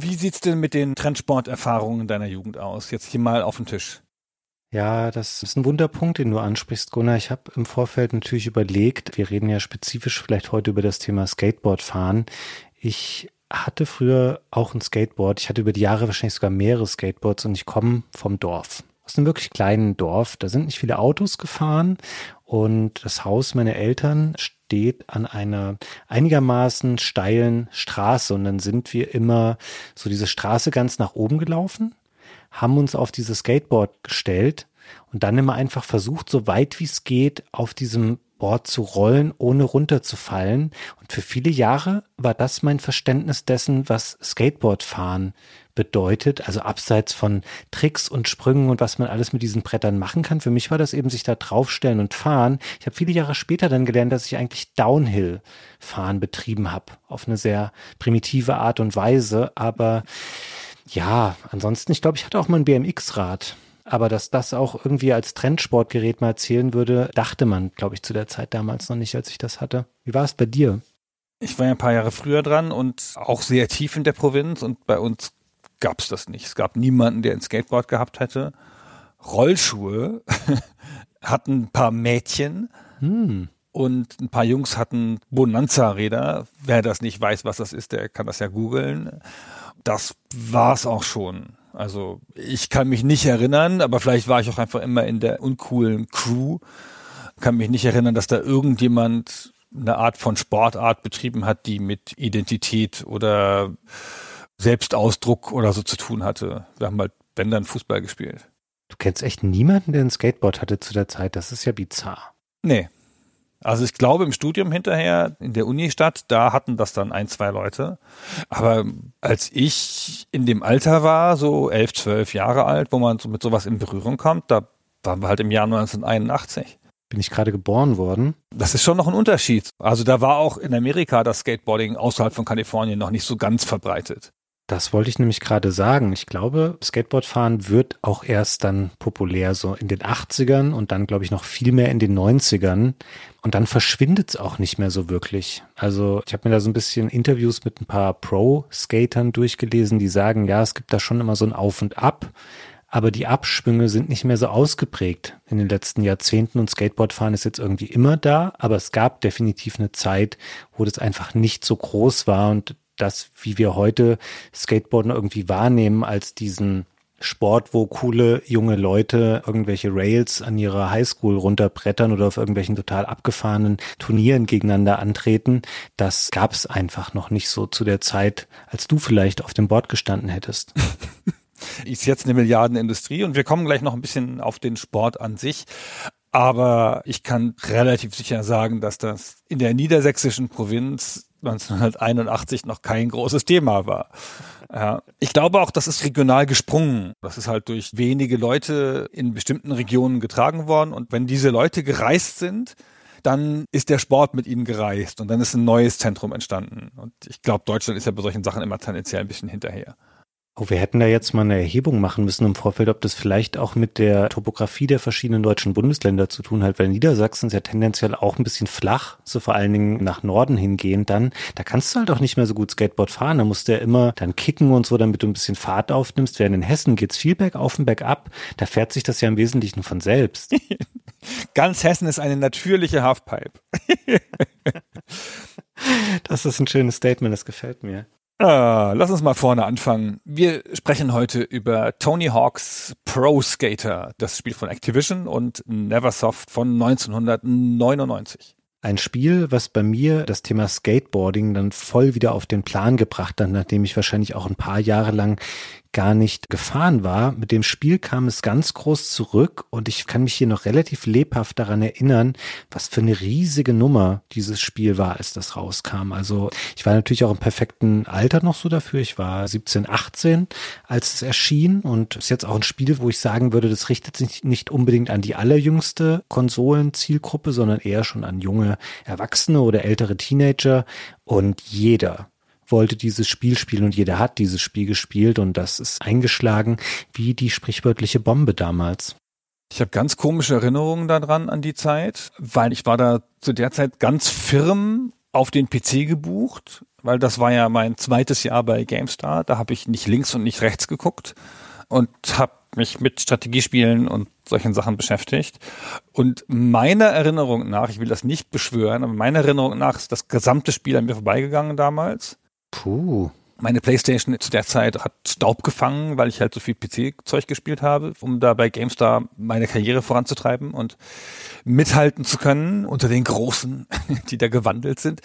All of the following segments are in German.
Wie sieht's denn mit den Trendsporterfahrungen deiner Jugend aus? Jetzt hier mal auf den Tisch. Ja, das ist ein Wunderpunkt, den du ansprichst, Gunnar. Ich habe im Vorfeld natürlich überlegt, wir reden ja spezifisch vielleicht heute über das Thema Skateboardfahren. Ich hatte früher auch ein Skateboard. Ich hatte über die Jahre wahrscheinlich sogar mehrere Skateboards und ich komme vom Dorf. Aus einem wirklich kleinen Dorf. Da sind nicht viele Autos gefahren und das Haus meiner Eltern steht an einer einigermaßen steilen Straße und dann sind wir immer so diese Straße ganz nach oben gelaufen, haben uns auf dieses Skateboard gestellt und dann immer einfach versucht, so weit wie es geht, auf diesem Board zu rollen, ohne runterzufallen. Und für viele Jahre war das mein Verständnis dessen, was Skateboardfahren bedeutet, also abseits von Tricks und Sprüngen und was man alles mit diesen Brettern machen kann. Für mich war das eben sich da draufstellen und fahren. Ich habe viele Jahre später dann gelernt, dass ich eigentlich Downhill-Fahren betrieben habe, auf eine sehr primitive Art und Weise. Aber ja, ansonsten, ich glaube, ich hatte auch mal ein BMX-Rad. Aber dass das auch irgendwie als Trendsportgerät mal zählen würde, dachte man, glaube ich, zu der Zeit damals noch nicht, als ich das hatte. Wie war es bei dir? Ich war ja ein paar Jahre früher dran und auch sehr tief in der Provinz und bei uns gab es das nicht. Es gab niemanden, der ein Skateboard gehabt hätte. Rollschuhe hatten ein paar Mädchen hm. und ein paar Jungs hatten Bonanza-Räder. Wer das nicht weiß, was das ist, der kann das ja googeln. Das war's auch schon. Also ich kann mich nicht erinnern, aber vielleicht war ich auch einfach immer in der uncoolen Crew. Kann mich nicht erinnern, dass da irgendjemand eine Art von Sportart betrieben hat, die mit Identität oder Selbstausdruck oder so zu tun hatte. Wir haben halt, wenn dann Fußball gespielt. Du kennst echt niemanden, der ein Skateboard hatte zu der Zeit. Das ist ja bizarr. Nee. Also ich glaube im Studium hinterher in der Unistadt, da hatten das dann ein, zwei Leute. Aber als ich in dem Alter war, so elf, zwölf Jahre alt, wo man so mit sowas in Berührung kommt, da waren wir halt im Jahr 1981 bin ich gerade geboren worden. Das ist schon noch ein Unterschied. Also da war auch in Amerika das Skateboarding außerhalb von Kalifornien noch nicht so ganz verbreitet. Das wollte ich nämlich gerade sagen. Ich glaube, Skateboardfahren wird auch erst dann populär so in den 80ern und dann, glaube ich, noch viel mehr in den 90ern. Und dann verschwindet es auch nicht mehr so wirklich. Also ich habe mir da so ein bisschen Interviews mit ein paar Pro-Skatern durchgelesen, die sagen, ja, es gibt da schon immer so ein Auf und Ab. Aber die Abschwünge sind nicht mehr so ausgeprägt in den letzten Jahrzehnten und Skateboardfahren ist jetzt irgendwie immer da, aber es gab definitiv eine Zeit, wo das einfach nicht so groß war und das, wie wir heute Skateboarden irgendwie wahrnehmen, als diesen Sport, wo coole junge Leute irgendwelche Rails an ihrer Highschool runterbrettern oder auf irgendwelchen total abgefahrenen Turnieren gegeneinander antreten, das gab es einfach noch nicht so zu der Zeit, als du vielleicht auf dem Board gestanden hättest. Ist jetzt eine Milliardenindustrie und wir kommen gleich noch ein bisschen auf den Sport an sich. Aber ich kann relativ sicher sagen, dass das in der niedersächsischen Provinz 1981 noch kein großes Thema war. Ja. Ich glaube auch, das ist regional gesprungen. Das ist halt durch wenige Leute in bestimmten Regionen getragen worden. Und wenn diese Leute gereist sind, dann ist der Sport mit ihnen gereist und dann ist ein neues Zentrum entstanden. Und ich glaube, Deutschland ist ja bei solchen Sachen immer tendenziell ein bisschen hinterher. Oh, wir hätten da jetzt mal eine Erhebung machen müssen im Vorfeld, ob das vielleicht auch mit der Topografie der verschiedenen deutschen Bundesländer zu tun hat, weil Niedersachsen ist ja tendenziell auch ein bisschen flach, so vor allen Dingen nach Norden hingehend dann. Da kannst du halt auch nicht mehr so gut Skateboard fahren, da musst du ja immer dann kicken und so, damit du ein bisschen Fahrt aufnimmst. Während in Hessen geht's viel bergauf und bergab, da fährt sich das ja im Wesentlichen von selbst. Ganz Hessen ist eine natürliche Halfpipe. das ist ein schönes Statement, das gefällt mir. Uh, lass uns mal vorne anfangen. Wir sprechen heute über Tony Hawks Pro Skater, das Spiel von Activision und Neversoft von 1999. Ein Spiel, was bei mir das Thema Skateboarding dann voll wieder auf den Plan gebracht hat, nachdem ich wahrscheinlich auch ein paar Jahre lang gar nicht gefahren war. Mit dem Spiel kam es ganz groß zurück und ich kann mich hier noch relativ lebhaft daran erinnern, was für eine riesige Nummer dieses Spiel war, als das rauskam. Also ich war natürlich auch im perfekten Alter noch so dafür. Ich war 17, 18, als es erschien und ist jetzt auch ein Spiel, wo ich sagen würde, das richtet sich nicht unbedingt an die allerjüngste Konsolenzielgruppe, sondern eher schon an junge Erwachsene oder ältere Teenager und jeder wollte dieses Spiel spielen und jeder hat dieses Spiel gespielt und das ist eingeschlagen wie die sprichwörtliche Bombe damals. Ich habe ganz komische Erinnerungen daran an die Zeit, weil ich war da zu der Zeit ganz firm auf den PC gebucht, weil das war ja mein zweites Jahr bei GameStar. Da habe ich nicht links und nicht rechts geguckt und habe mich mit Strategiespielen und solchen Sachen beschäftigt. Und meiner Erinnerung nach, ich will das nicht beschwören, aber meiner Erinnerung nach ist das gesamte Spiel an mir vorbeigegangen damals. Puh. Meine Playstation zu der Zeit hat Staub gefangen, weil ich halt so viel PC-Zeug gespielt habe, um da bei GameStar meine Karriere voranzutreiben und mithalten zu können unter den Großen, die da gewandelt sind.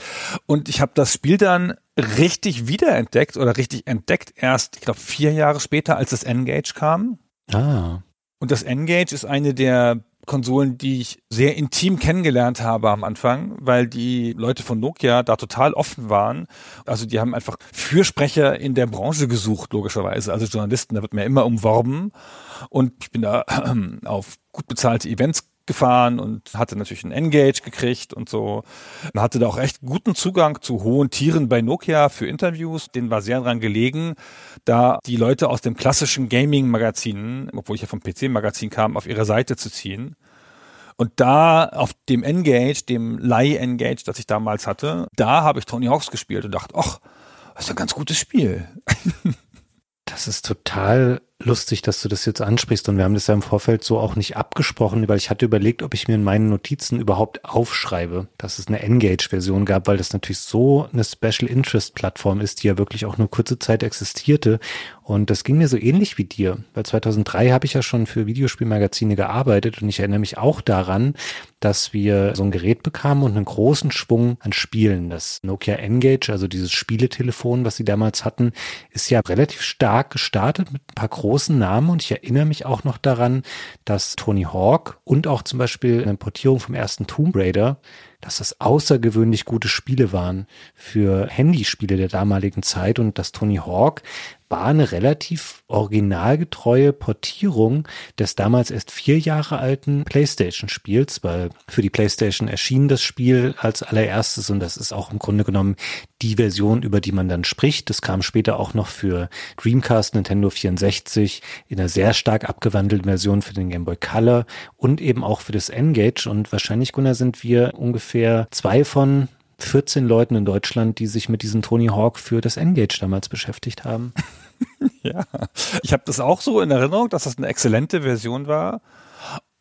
Und ich habe das Spiel dann richtig wiederentdeckt oder richtig entdeckt erst, ich glaube, vier Jahre später, als das Engage kam. Ah. Und das Engage ist eine der Konsolen, die ich sehr intim kennengelernt habe am Anfang, weil die Leute von Nokia da total offen waren. Also die haben einfach Fürsprecher in der Branche gesucht, logischerweise. Also Journalisten, da wird mir immer umworben. Und ich bin da auf gut bezahlte Events gefahren und hatte natürlich ein Engage gekriegt und so. Man hatte da auch echt guten Zugang zu hohen Tieren bei Nokia für Interviews. Den war sehr dran gelegen, da die Leute aus dem klassischen Gaming-Magazin, obwohl ich ja vom PC-Magazin kam, auf ihre Seite zu ziehen. Und da auf dem Engage, dem Leih-Engage, das ich damals hatte, da habe ich Tony Hawks gespielt und dachte, ach, das ist ein ganz gutes Spiel. Das ist total lustig, dass du das jetzt ansprichst und wir haben das ja im Vorfeld so auch nicht abgesprochen, weil ich hatte überlegt, ob ich mir in meinen Notizen überhaupt aufschreibe, dass es eine Engage-Version gab, weil das natürlich so eine Special Interest Plattform ist, die ja wirklich auch nur kurze Zeit existierte und das ging mir so ähnlich wie dir, weil 2003 habe ich ja schon für Videospielmagazine gearbeitet und ich erinnere mich auch daran, dass wir so ein Gerät bekamen und einen großen Schwung an Spielen. Das Nokia Engage, also dieses Spieletelefon, was sie damals hatten, ist ja relativ stark gestartet mit ein paar großen Namen. Und ich erinnere mich auch noch daran, dass Tony Hawk und auch zum Beispiel eine Portierung vom ersten Tomb Raider dass das außergewöhnlich gute Spiele waren für Handyspiele der damaligen Zeit. Und dass Tony Hawk war eine relativ originalgetreue Portierung des damals erst vier Jahre alten PlayStation-Spiels, weil für die PlayStation erschien das Spiel als allererstes und das ist auch im Grunde genommen die Version, über die man dann spricht. Das kam später auch noch für Dreamcast, Nintendo 64 in einer sehr stark abgewandelten Version für den Game Boy Color und eben auch für das Engage und wahrscheinlich, Gunnar, sind wir ungefähr zwei von 14 Leuten in Deutschland, die sich mit diesem Tony Hawk für das Engage damals beschäftigt haben. ja, ich habe das auch so in Erinnerung, dass das eine exzellente Version war.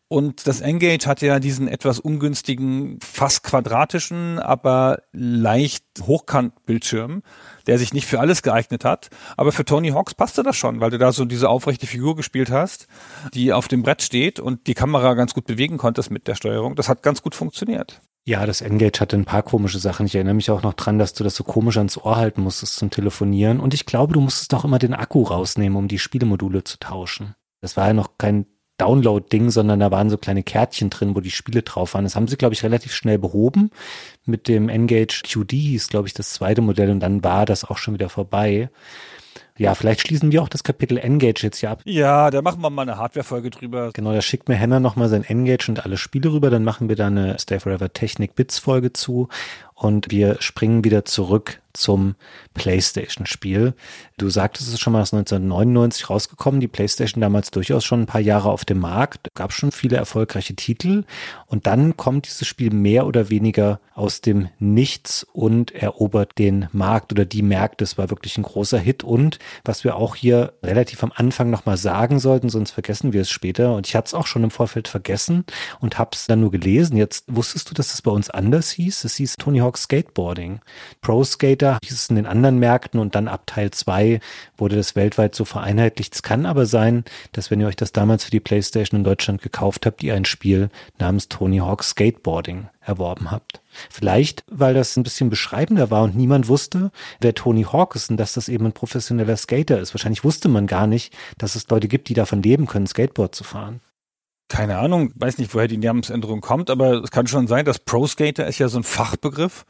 Und das Engage hat ja diesen etwas ungünstigen, fast quadratischen, aber leicht Hochkant-Bildschirm, der sich nicht für alles geeignet hat. Aber für Tony Hawks passte das schon, weil du da so diese aufrechte Figur gespielt hast, die auf dem Brett steht und die Kamera ganz gut bewegen konntest mit der Steuerung. Das hat ganz gut funktioniert. Ja, das Engage hatte ein paar komische Sachen. Ich erinnere mich auch noch dran, dass du das so komisch ans Ohr halten musstest zum Telefonieren. Und ich glaube, du musstest auch immer den Akku rausnehmen, um die Spielemodule zu tauschen. Das war ja noch kein Download-Ding, sondern da waren so kleine Kärtchen drin, wo die Spiele drauf waren. Das haben sie, glaube ich, relativ schnell behoben. Mit dem Engage QD hieß, glaube ich, das zweite Modell und dann war das auch schon wieder vorbei. Ja, vielleicht schließen wir auch das Kapitel Engage jetzt hier ab. Ja, da machen wir mal eine Hardware-Folge drüber. Genau, da schickt mir Henna nochmal sein Engage und alle Spiele rüber. Dann machen wir da eine Stay Forever Technik Bits Folge zu. Und wir springen wieder zurück zum PlayStation-Spiel. Du sagtest es schon mal, es ist 1999 rausgekommen. Die PlayStation damals durchaus schon ein paar Jahre auf dem Markt. Gab schon viele erfolgreiche Titel. Und dann kommt dieses Spiel mehr oder weniger aus dem Nichts und erobert den Markt oder die Märkte. Es war wirklich ein großer Hit. Und was wir auch hier relativ am Anfang nochmal sagen sollten, sonst vergessen wir es später. Und ich hatte es auch schon im Vorfeld vergessen und habe es dann nur gelesen. Jetzt wusstest du, dass es bei uns anders hieß. Es hieß Tony Hawk Hawk Skateboarding. Pro Skater hieß es in den anderen Märkten und dann ab Teil 2 wurde das weltweit so vereinheitlicht. Es kann aber sein, dass wenn ihr euch das damals für die PlayStation in Deutschland gekauft habt, ihr ein Spiel namens Tony Hawk Skateboarding erworben habt. Vielleicht, weil das ein bisschen beschreibender war und niemand wusste, wer Tony Hawk ist und dass das eben ein professioneller Skater ist. Wahrscheinlich wusste man gar nicht, dass es Leute gibt, die davon leben können, Skateboard zu fahren. Keine Ahnung, weiß nicht, woher die Namensänderung kommt, aber es kann schon sein, dass Pro Skater ist ja so ein Fachbegriff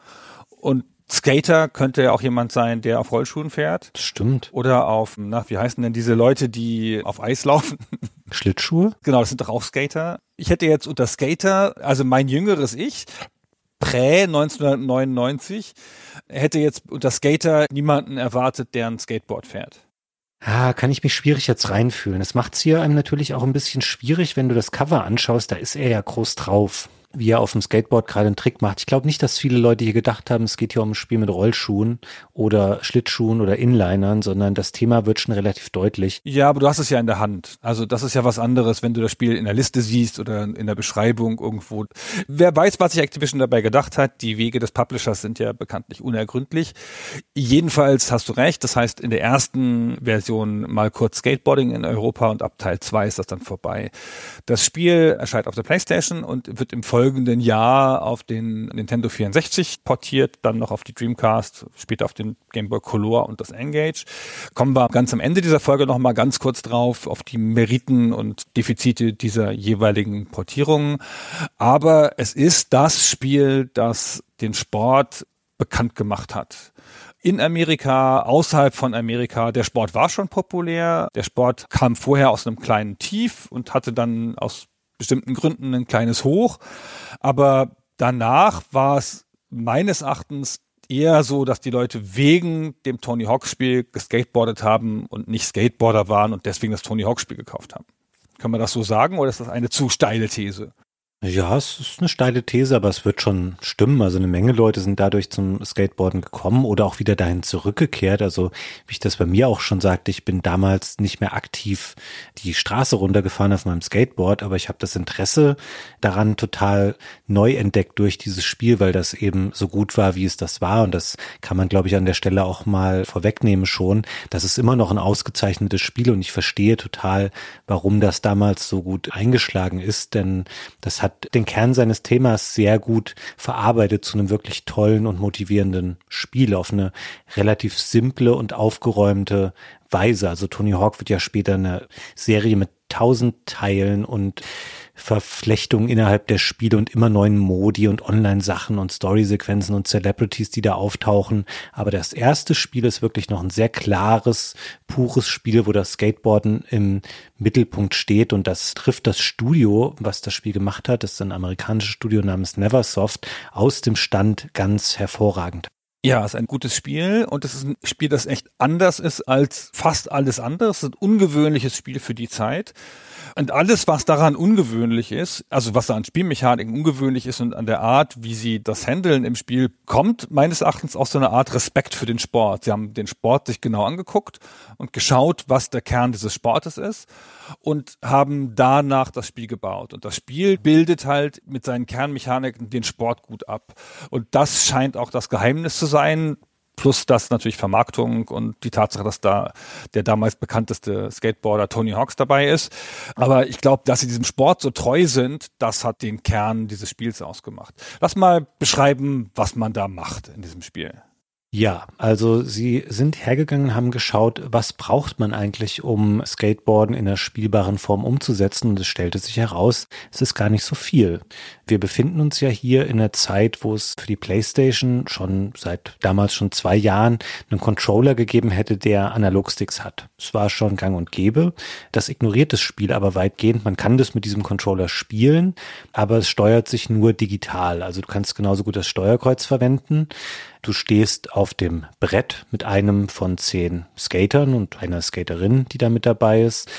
und Skater könnte ja auch jemand sein, der auf Rollschuhen fährt. Das stimmt. Oder auf, na, wie heißen denn diese Leute, die auf Eis laufen? Schlittschuhe? Genau, das sind doch auch Skater. Ich hätte jetzt unter Skater, also mein jüngeres Ich, prä 1999, hätte jetzt unter Skater niemanden erwartet, der ein Skateboard fährt. Ah, kann ich mich schwierig jetzt reinfühlen. Das macht's hier einem natürlich auch ein bisschen schwierig, wenn du das Cover anschaust, da ist er ja groß drauf wie er auf dem Skateboard gerade einen Trick macht. Ich glaube nicht, dass viele Leute hier gedacht haben, es geht hier um ein Spiel mit Rollschuhen oder Schlittschuhen oder Inlinern, sondern das Thema wird schon relativ deutlich. Ja, aber du hast es ja in der Hand. Also das ist ja was anderes, wenn du das Spiel in der Liste siehst oder in der Beschreibung irgendwo. Wer weiß, was sich Activision dabei gedacht hat. Die Wege des Publishers sind ja bekanntlich unergründlich. Jedenfalls hast du recht. Das heißt, in der ersten Version mal kurz Skateboarding in Europa und ab Teil 2 ist das dann vorbei. Das Spiel erscheint auf der Playstation und wird im Folge folgenden Jahr auf den Nintendo 64 portiert, dann noch auf die Dreamcast, später auf den Game Boy Color und das Engage. Kommen wir ganz am Ende dieser Folge noch mal ganz kurz drauf auf die Meriten und Defizite dieser jeweiligen Portierungen. Aber es ist das Spiel, das den Sport bekannt gemacht hat in Amerika, außerhalb von Amerika. Der Sport war schon populär. Der Sport kam vorher aus einem kleinen Tief und hatte dann aus bestimmten Gründen ein kleines Hoch. Aber danach war es meines Erachtens eher so, dass die Leute wegen dem Tony Hawk Spiel geskateboardet haben und nicht Skateboarder waren und deswegen das Tony Hawk Spiel gekauft haben. Kann man das so sagen oder ist das eine zu steile These? Ja, es ist eine steile These, aber es wird schon stimmen. Also eine Menge Leute sind dadurch zum Skateboarden gekommen oder auch wieder dahin zurückgekehrt. Also wie ich das bei mir auch schon sagte, ich bin damals nicht mehr aktiv die Straße runtergefahren auf meinem Skateboard, aber ich habe das Interesse daran total neu entdeckt durch dieses Spiel, weil das eben so gut war, wie es das war. Und das kann man, glaube ich, an der Stelle auch mal vorwegnehmen schon. Das ist immer noch ein ausgezeichnetes Spiel und ich verstehe total, warum das damals so gut eingeschlagen ist, denn das hat hat den Kern seines Themas sehr gut verarbeitet zu einem wirklich tollen und motivierenden Spiel auf eine relativ simple und aufgeräumte Weise. Also Tony Hawk wird ja später eine Serie mit tausend Teilen und Verflechtung innerhalb der Spiele und immer neuen Modi und Online-Sachen und Story-Sequenzen und Celebrities, die da auftauchen. Aber das erste Spiel ist wirklich noch ein sehr klares, pures Spiel, wo das Skateboarden im Mittelpunkt steht und das trifft das Studio, was das Spiel gemacht hat, das ist ein amerikanisches Studio namens Neversoft, aus dem Stand ganz hervorragend. Ja, es ist ein gutes Spiel und es ist ein Spiel, das echt anders ist als fast alles andere. Es ist ein ungewöhnliches Spiel für die Zeit. Und alles, was daran ungewöhnlich ist, also was an Spielmechaniken ungewöhnlich ist und an der Art, wie sie das handeln im Spiel, kommt meines Erachtens aus so einer Art Respekt für den Sport. Sie haben den Sport sich genau angeguckt und geschaut, was der Kern dieses Sportes ist und haben danach das Spiel gebaut. Und das Spiel bildet halt mit seinen Kernmechaniken den Sport gut ab. Und das scheint auch das Geheimnis zu sein, Plus das natürlich Vermarktung und die Tatsache, dass da der damals bekannteste Skateboarder Tony Hawks dabei ist. Aber ich glaube, dass sie diesem Sport so treu sind, das hat den Kern dieses Spiels ausgemacht. Lass mal beschreiben, was man da macht in diesem Spiel. Ja, also sie sind hergegangen, haben geschaut, was braucht man eigentlich, um Skateboarden in einer spielbaren Form umzusetzen. Und es stellte sich heraus, es ist gar nicht so viel. Wir befinden uns ja hier in einer Zeit, wo es für die PlayStation schon seit damals schon zwei Jahren einen Controller gegeben hätte, der Analogsticks hat. Es war schon gang und gäbe. Das ignoriert das Spiel aber weitgehend. Man kann das mit diesem Controller spielen, aber es steuert sich nur digital. Also du kannst genauso gut das Steuerkreuz verwenden. Du stehst auf dem Brett mit einem von zehn Skatern und einer Skaterin, die da mit dabei ist.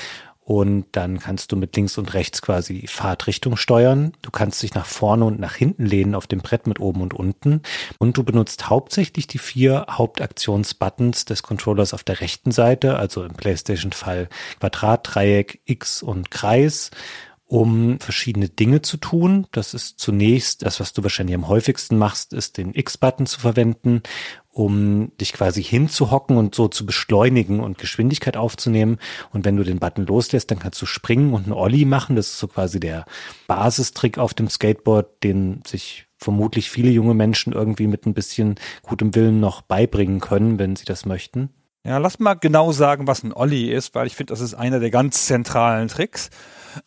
Und dann kannst du mit links und rechts quasi die Fahrtrichtung steuern. Du kannst dich nach vorne und nach hinten lehnen auf dem Brett mit oben und unten. Und du benutzt hauptsächlich die vier Hauptaktionsbuttons des Controllers auf der rechten Seite, also im PlayStation-Fall Quadrat, Dreieck, X und Kreis um verschiedene Dinge zu tun. Das ist zunächst das, was du wahrscheinlich am häufigsten machst, ist den X-Button zu verwenden, um dich quasi hinzuhocken und so zu beschleunigen und Geschwindigkeit aufzunehmen. Und wenn du den Button loslässt, dann kannst du springen und einen Ollie machen. Das ist so quasi der Basistrick auf dem Skateboard, den sich vermutlich viele junge Menschen irgendwie mit ein bisschen gutem Willen noch beibringen können, wenn sie das möchten. Ja, lass mal genau sagen, was ein Ollie ist, weil ich finde, das ist einer der ganz zentralen Tricks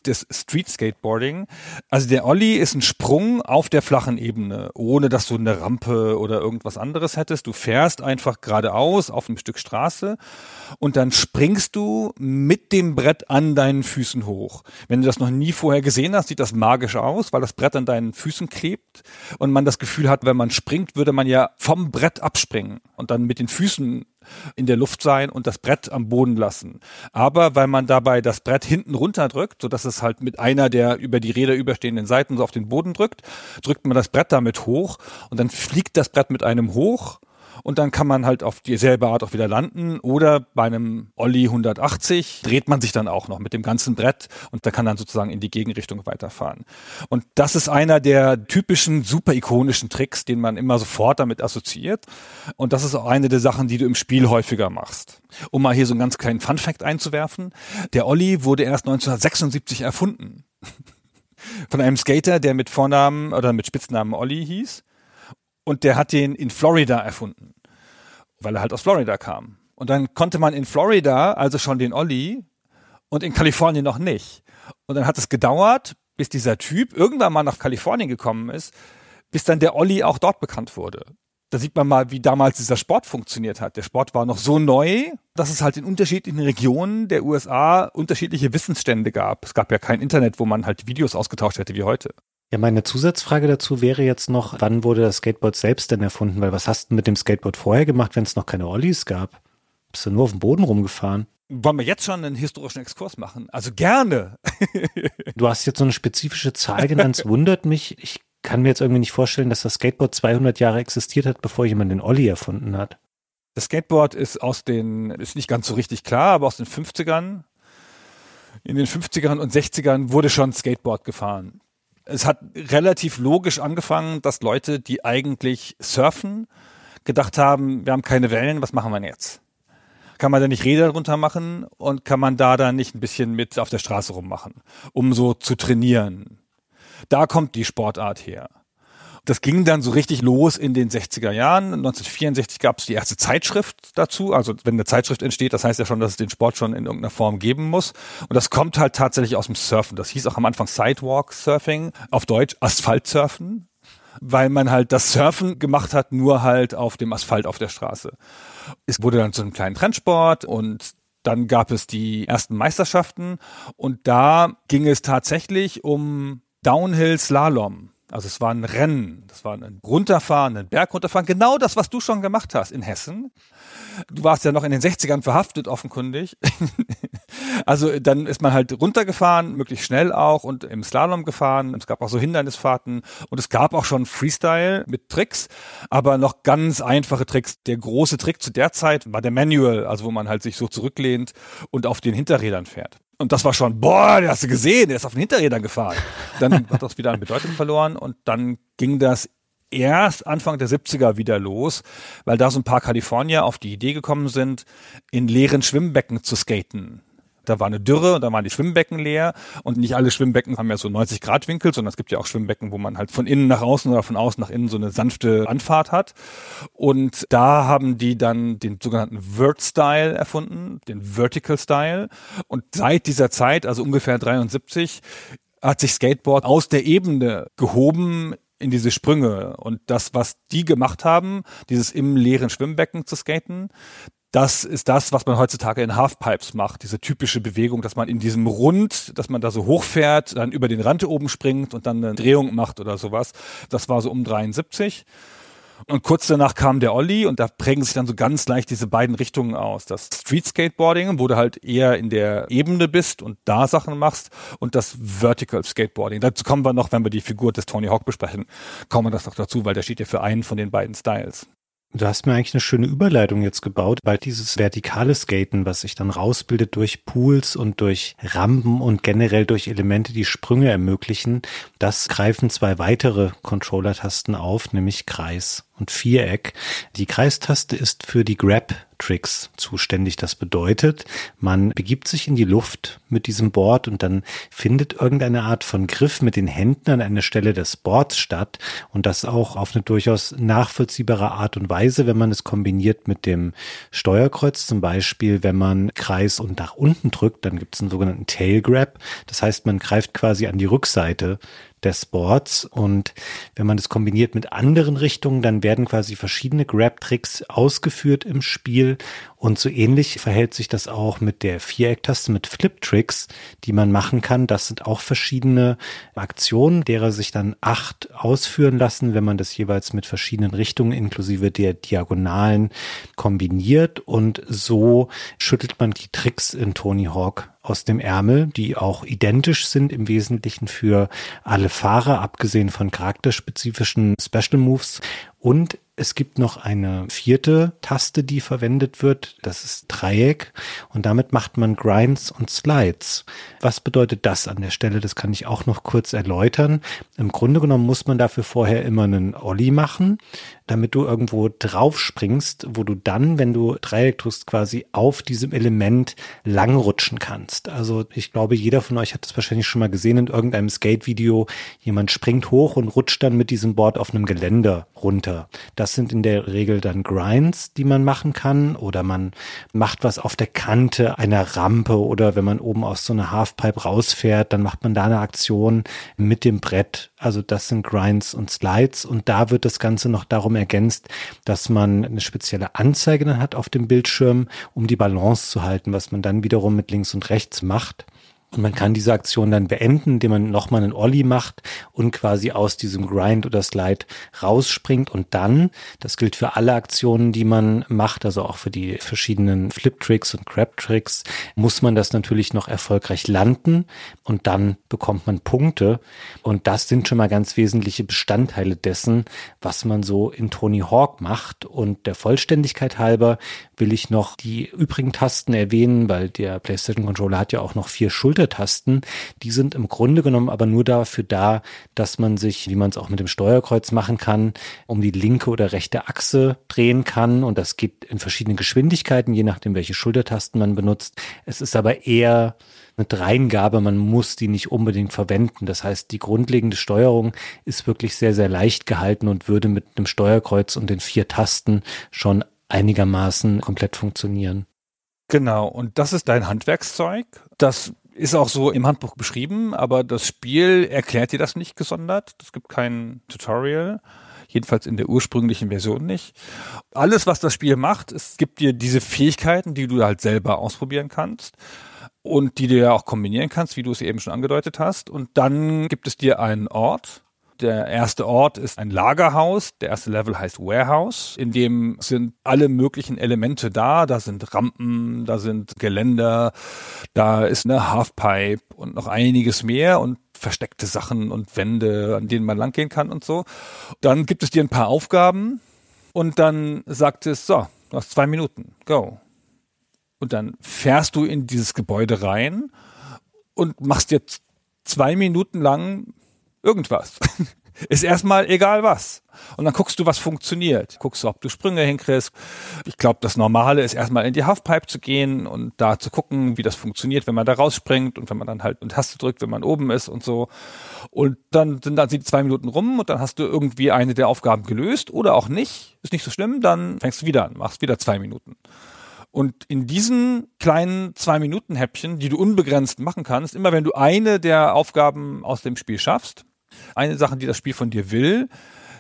des Street Skateboarding. Also der Ollie ist ein Sprung auf der flachen Ebene, ohne dass du eine Rampe oder irgendwas anderes hättest. Du fährst einfach geradeaus auf einem Stück Straße und dann springst du mit dem Brett an deinen Füßen hoch. Wenn du das noch nie vorher gesehen hast, sieht das magisch aus, weil das Brett an deinen Füßen klebt und man das Gefühl hat, wenn man springt, würde man ja vom Brett abspringen und dann mit den Füßen in der Luft sein und das Brett am Boden lassen. Aber weil man dabei das Brett hinten runterdrückt, so dass es halt mit einer der über die Räder überstehenden Seiten so auf den Boden drückt, drückt man das Brett damit hoch und dann fliegt das Brett mit einem hoch und dann kann man halt auf dieselbe Art auch wieder landen oder bei einem Olli 180 dreht man sich dann auch noch mit dem ganzen Brett und da kann dann sozusagen in die Gegenrichtung weiterfahren. Und das ist einer der typischen super ikonischen Tricks, den man immer sofort damit assoziiert und das ist auch eine der Sachen, die du im Spiel häufiger machst. Um mal hier so einen ganz kleinen Fun Fact einzuwerfen, der Olli wurde erst 1976 erfunden. Von einem Skater, der mit Vornamen oder mit Spitznamen Olli hieß und der hat den in Florida erfunden, weil er halt aus Florida kam. Und dann konnte man in Florida also schon den Olli und in Kalifornien noch nicht. Und dann hat es gedauert, bis dieser Typ irgendwann mal nach Kalifornien gekommen ist, bis dann der Olli auch dort bekannt wurde. Da sieht man mal, wie damals dieser Sport funktioniert hat. Der Sport war noch so neu, dass es halt in unterschiedlichen Regionen der USA unterschiedliche Wissensstände gab. Es gab ja kein Internet, wo man halt Videos ausgetauscht hätte wie heute. Ja, meine Zusatzfrage dazu wäre jetzt noch, wann wurde das Skateboard selbst denn erfunden? Weil was hast du mit dem Skateboard vorher gemacht, wenn es noch keine Ollies gab? Bist du nur auf dem Boden rumgefahren? Wollen wir jetzt schon einen historischen Exkurs machen? Also gerne. du hast jetzt so eine spezifische Zahl genannt, es wundert mich. Ich kann mir jetzt irgendwie nicht vorstellen, dass das Skateboard 200 Jahre existiert hat, bevor jemand den Olli erfunden hat. Das Skateboard ist aus den, ist nicht ganz so richtig klar, aber aus den 50ern. In den 50ern und 60ern wurde schon Skateboard gefahren es hat relativ logisch angefangen, dass Leute, die eigentlich surfen, gedacht haben, wir haben keine Wellen, was machen wir denn jetzt? Kann man da nicht Räder runter machen und kann man da dann nicht ein bisschen mit auf der Straße rummachen, um so zu trainieren? Da kommt die Sportart her das ging dann so richtig los in den 60er Jahren. 1964 gab es die erste Zeitschrift dazu. Also wenn eine Zeitschrift entsteht, das heißt ja schon, dass es den Sport schon in irgendeiner Form geben muss. Und das kommt halt tatsächlich aus dem Surfen. Das hieß auch am Anfang Sidewalk Surfing, auf Deutsch Asphaltsurfen, weil man halt das Surfen gemacht hat, nur halt auf dem Asphalt auf der Straße. Es wurde dann zu einem kleinen Trendsport und dann gab es die ersten Meisterschaften und da ging es tatsächlich um Downhill Slalom. Also es war ein Rennen, das war ein Runterfahren, ein Berg runterfahren, genau das, was du schon gemacht hast in Hessen. Du warst ja noch in den 60ern verhaftet, offenkundig. also dann ist man halt runtergefahren, möglichst schnell auch und im Slalom gefahren. Es gab auch so Hindernisfahrten und es gab auch schon Freestyle mit Tricks, aber noch ganz einfache Tricks. Der große Trick zu der Zeit war der Manual, also wo man halt sich so zurücklehnt und auf den Hinterrädern fährt. Und das war schon, boah, der hast du gesehen, der ist auf den Hinterrädern gefahren. Dann hat das wieder an Bedeutung verloren und dann ging das erst Anfang der 70er wieder los, weil da so ein paar Kalifornier auf die Idee gekommen sind, in leeren Schwimmbecken zu skaten da war eine Dürre und da waren die Schwimmbecken leer und nicht alle Schwimmbecken haben ja so 90 Grad Winkel, sondern es gibt ja auch Schwimmbecken, wo man halt von innen nach außen oder von außen nach innen so eine sanfte Anfahrt hat. Und da haben die dann den sogenannten Vert Style erfunden, den Vertical Style. Und seit dieser Zeit, also ungefähr 73, hat sich Skateboard aus der Ebene gehoben in diese Sprünge. Und das, was die gemacht haben, dieses im leeren Schwimmbecken zu skaten, das ist das, was man heutzutage in Halfpipes macht, diese typische Bewegung, dass man in diesem Rund, dass man da so hochfährt, dann über den Rand oben springt und dann eine Drehung macht oder sowas. Das war so um 73. Und kurz danach kam der Olli und da prägen sich dann so ganz leicht diese beiden Richtungen aus. Das Street Skateboarding, wo du halt eher in der Ebene bist und da Sachen machst und das Vertical Skateboarding. Dazu kommen wir noch, wenn wir die Figur des Tony Hawk besprechen, kommen wir das noch dazu, weil der steht ja für einen von den beiden Styles. Du hast mir eigentlich eine schöne Überleitung jetzt gebaut, weil dieses vertikale Skaten, was sich dann rausbildet durch Pools und durch Rampen und generell durch Elemente, die Sprünge ermöglichen, das greifen zwei weitere Controller-Tasten auf, nämlich Kreis und Viereck. Die Kreistaste ist für die Grab Tricks zuständig. Das bedeutet, man begibt sich in die Luft mit diesem Board und dann findet irgendeine Art von Griff mit den Händen an einer Stelle des Boards statt und das auch auf eine durchaus nachvollziehbare Art und Weise, wenn man es kombiniert mit dem Steuerkreuz. Zum Beispiel, wenn man Kreis und nach unten drückt, dann gibt es einen sogenannten Tail Grab. Das heißt, man greift quasi an die Rückseite des Boards. Und wenn man das kombiniert mit anderen Richtungen, dann werden quasi verschiedene Grab-Tricks ausgeführt im Spiel. Und so ähnlich verhält sich das auch mit der Vierecktaste, mit Flip-Tricks, die man machen kann. Das sind auch verschiedene Aktionen, derer sich dann acht ausführen lassen, wenn man das jeweils mit verschiedenen Richtungen inklusive der Diagonalen kombiniert. Und so schüttelt man die Tricks in Tony Hawk aus dem Ärmel, die auch identisch sind im Wesentlichen für alle Fahrer, abgesehen von charakterspezifischen Special Moves. Und es gibt noch eine vierte Taste, die verwendet wird. Das ist Dreieck. Und damit macht man Grinds und Slides. Was bedeutet das an der Stelle? Das kann ich auch noch kurz erläutern. Im Grunde genommen muss man dafür vorher immer einen Olli machen, damit du irgendwo drauf springst, wo du dann, wenn du Dreieck tust, quasi auf diesem Element langrutschen kannst. Also ich glaube, jeder von euch hat das wahrscheinlich schon mal gesehen in irgendeinem Skate-Video. Jemand springt hoch und rutscht dann mit diesem Board auf einem Geländer runter. Das das sind in der Regel dann Grinds, die man machen kann oder man macht was auf der Kante einer Rampe oder wenn man oben aus so einer Halfpipe rausfährt, dann macht man da eine Aktion mit dem Brett. Also das sind Grinds und Slides und da wird das Ganze noch darum ergänzt, dass man eine spezielle Anzeige dann hat auf dem Bildschirm, um die Balance zu halten, was man dann wiederum mit links und rechts macht. Und man kann diese Aktion dann beenden, indem man nochmal einen Ollie macht und quasi aus diesem Grind oder Slide rausspringt. Und dann, das gilt für alle Aktionen, die man macht, also auch für die verschiedenen Flip-Tricks und Crab-Tricks, muss man das natürlich noch erfolgreich landen und dann bekommt man Punkte. Und das sind schon mal ganz wesentliche Bestandteile dessen, was man so in Tony Hawk macht. Und der Vollständigkeit halber will ich noch die übrigen Tasten erwähnen, weil der PlayStation Controller hat ja auch noch vier Schulter Schultertasten, die sind im Grunde genommen aber nur dafür da, dass man sich, wie man es auch mit dem Steuerkreuz machen kann, um die linke oder rechte Achse drehen kann. Und das geht in verschiedenen Geschwindigkeiten, je nachdem, welche Schultertasten man benutzt. Es ist aber eher eine Dreingabe, man muss die nicht unbedingt verwenden. Das heißt, die grundlegende Steuerung ist wirklich sehr, sehr leicht gehalten und würde mit einem Steuerkreuz und den vier Tasten schon einigermaßen komplett funktionieren. Genau, und das ist dein Handwerkszeug. Das ist auch so im Handbuch beschrieben, aber das Spiel erklärt dir das nicht gesondert. Es gibt kein Tutorial. Jedenfalls in der ursprünglichen Version nicht. Alles, was das Spiel macht, es gibt dir diese Fähigkeiten, die du halt selber ausprobieren kannst und die du ja auch kombinieren kannst, wie du es eben schon angedeutet hast. Und dann gibt es dir einen Ort, der erste Ort ist ein Lagerhaus. Der erste Level heißt Warehouse. In dem sind alle möglichen Elemente da. Da sind Rampen, da sind Geländer, da ist eine Halfpipe und noch einiges mehr und versteckte Sachen und Wände, an denen man langgehen kann und so. Dann gibt es dir ein paar Aufgaben und dann sagt es, so, du hast zwei Minuten, go. Und dann fährst du in dieses Gebäude rein und machst jetzt zwei Minuten lang irgendwas. Ist erstmal egal was. Und dann guckst du, was funktioniert. Guckst du, ob du Sprünge hinkriegst. Ich glaube, das Normale ist erstmal in die Halfpipe zu gehen und da zu gucken, wie das funktioniert, wenn man da rausspringt und wenn man dann halt eine Taste drückt, wenn man oben ist und so. Und dann sind dann die zwei Minuten rum und dann hast du irgendwie eine der Aufgaben gelöst oder auch nicht. Ist nicht so schlimm, dann fängst du wieder an, machst wieder zwei Minuten. Und in diesen kleinen zwei Minuten Häppchen, die du unbegrenzt machen kannst, immer wenn du eine der Aufgaben aus dem Spiel schaffst, eine Sache, die das Spiel von dir will,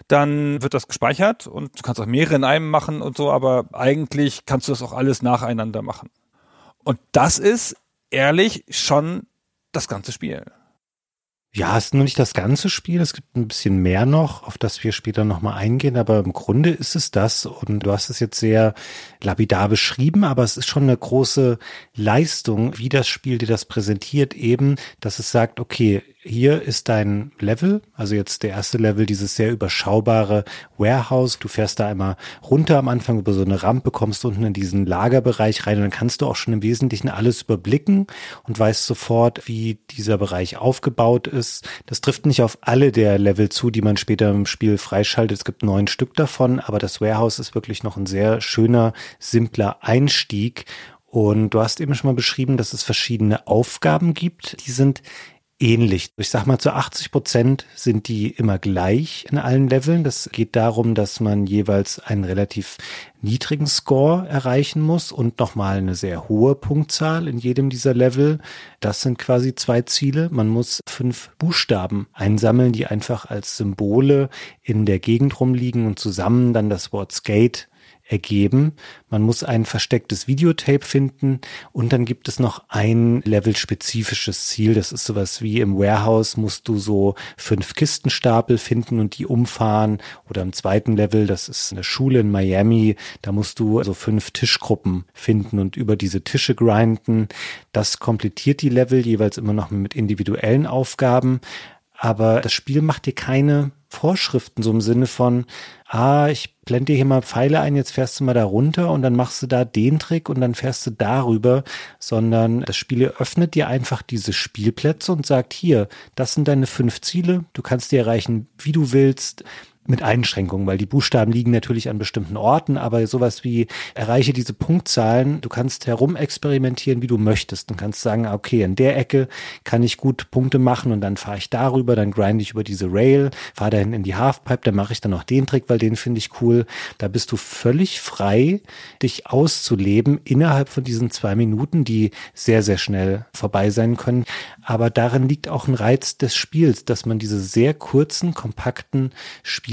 dann wird das gespeichert und du kannst auch mehrere in einem machen und so, aber eigentlich kannst du das auch alles nacheinander machen. Und das ist ehrlich schon das ganze Spiel. Ja, es ist nur nicht das ganze Spiel. Es gibt ein bisschen mehr noch, auf das wir später nochmal eingehen. Aber im Grunde ist es das. Und du hast es jetzt sehr lapidar beschrieben, aber es ist schon eine große Leistung, wie das Spiel dir das präsentiert, eben, dass es sagt, okay, hier ist dein Level, also jetzt der erste Level, dieses sehr überschaubare Warehouse. Du fährst da einmal runter am Anfang über so eine Rampe, kommst unten in diesen Lagerbereich rein und dann kannst du auch schon im Wesentlichen alles überblicken und weißt sofort, wie dieser Bereich aufgebaut ist. Das trifft nicht auf alle der Level zu, die man später im Spiel freischaltet. Es gibt neun Stück davon, aber das Warehouse ist wirklich noch ein sehr schöner, simpler Einstieg. Und du hast eben schon mal beschrieben, dass es verschiedene Aufgaben gibt. Die sind ähnlich. Ich sag mal, zu 80 Prozent sind die immer gleich in allen Leveln. Das geht darum, dass man jeweils einen relativ niedrigen Score erreichen muss und nochmal eine sehr hohe Punktzahl in jedem dieser Level. Das sind quasi zwei Ziele. Man muss fünf Buchstaben einsammeln, die einfach als Symbole in der Gegend rumliegen und zusammen dann das Wort Skate ergeben. Man muss ein verstecktes Videotape finden und dann gibt es noch ein levelspezifisches Ziel. Das ist sowas wie im Warehouse musst du so fünf Kistenstapel finden und die umfahren. Oder im zweiten Level, das ist eine Schule in Miami, da musst du so fünf Tischgruppen finden und über diese Tische grinden. Das komplettiert die Level jeweils immer noch mit individuellen Aufgaben. Aber das Spiel macht dir keine Vorschriften, so im Sinne von, ah, ich blende dir hier mal Pfeile ein, jetzt fährst du mal da runter und dann machst du da den Trick und dann fährst du darüber, sondern das Spiel öffnet dir einfach diese Spielplätze und sagt, hier, das sind deine fünf Ziele, du kannst die erreichen, wie du willst, mit Einschränkungen, weil die Buchstaben liegen natürlich an bestimmten Orten, aber sowas wie erreiche diese Punktzahlen, du kannst herumexperimentieren, wie du möchtest. Du kannst sagen, okay, in der Ecke kann ich gut Punkte machen und dann fahre ich darüber, dann grind ich über diese Rail, fahre dahin in die Halfpipe, dann mache ich dann noch den Trick, weil den finde ich cool. Da bist du völlig frei, dich auszuleben innerhalb von diesen zwei Minuten, die sehr, sehr schnell vorbei sein können. Aber darin liegt auch ein Reiz des Spiels, dass man diese sehr kurzen, kompakten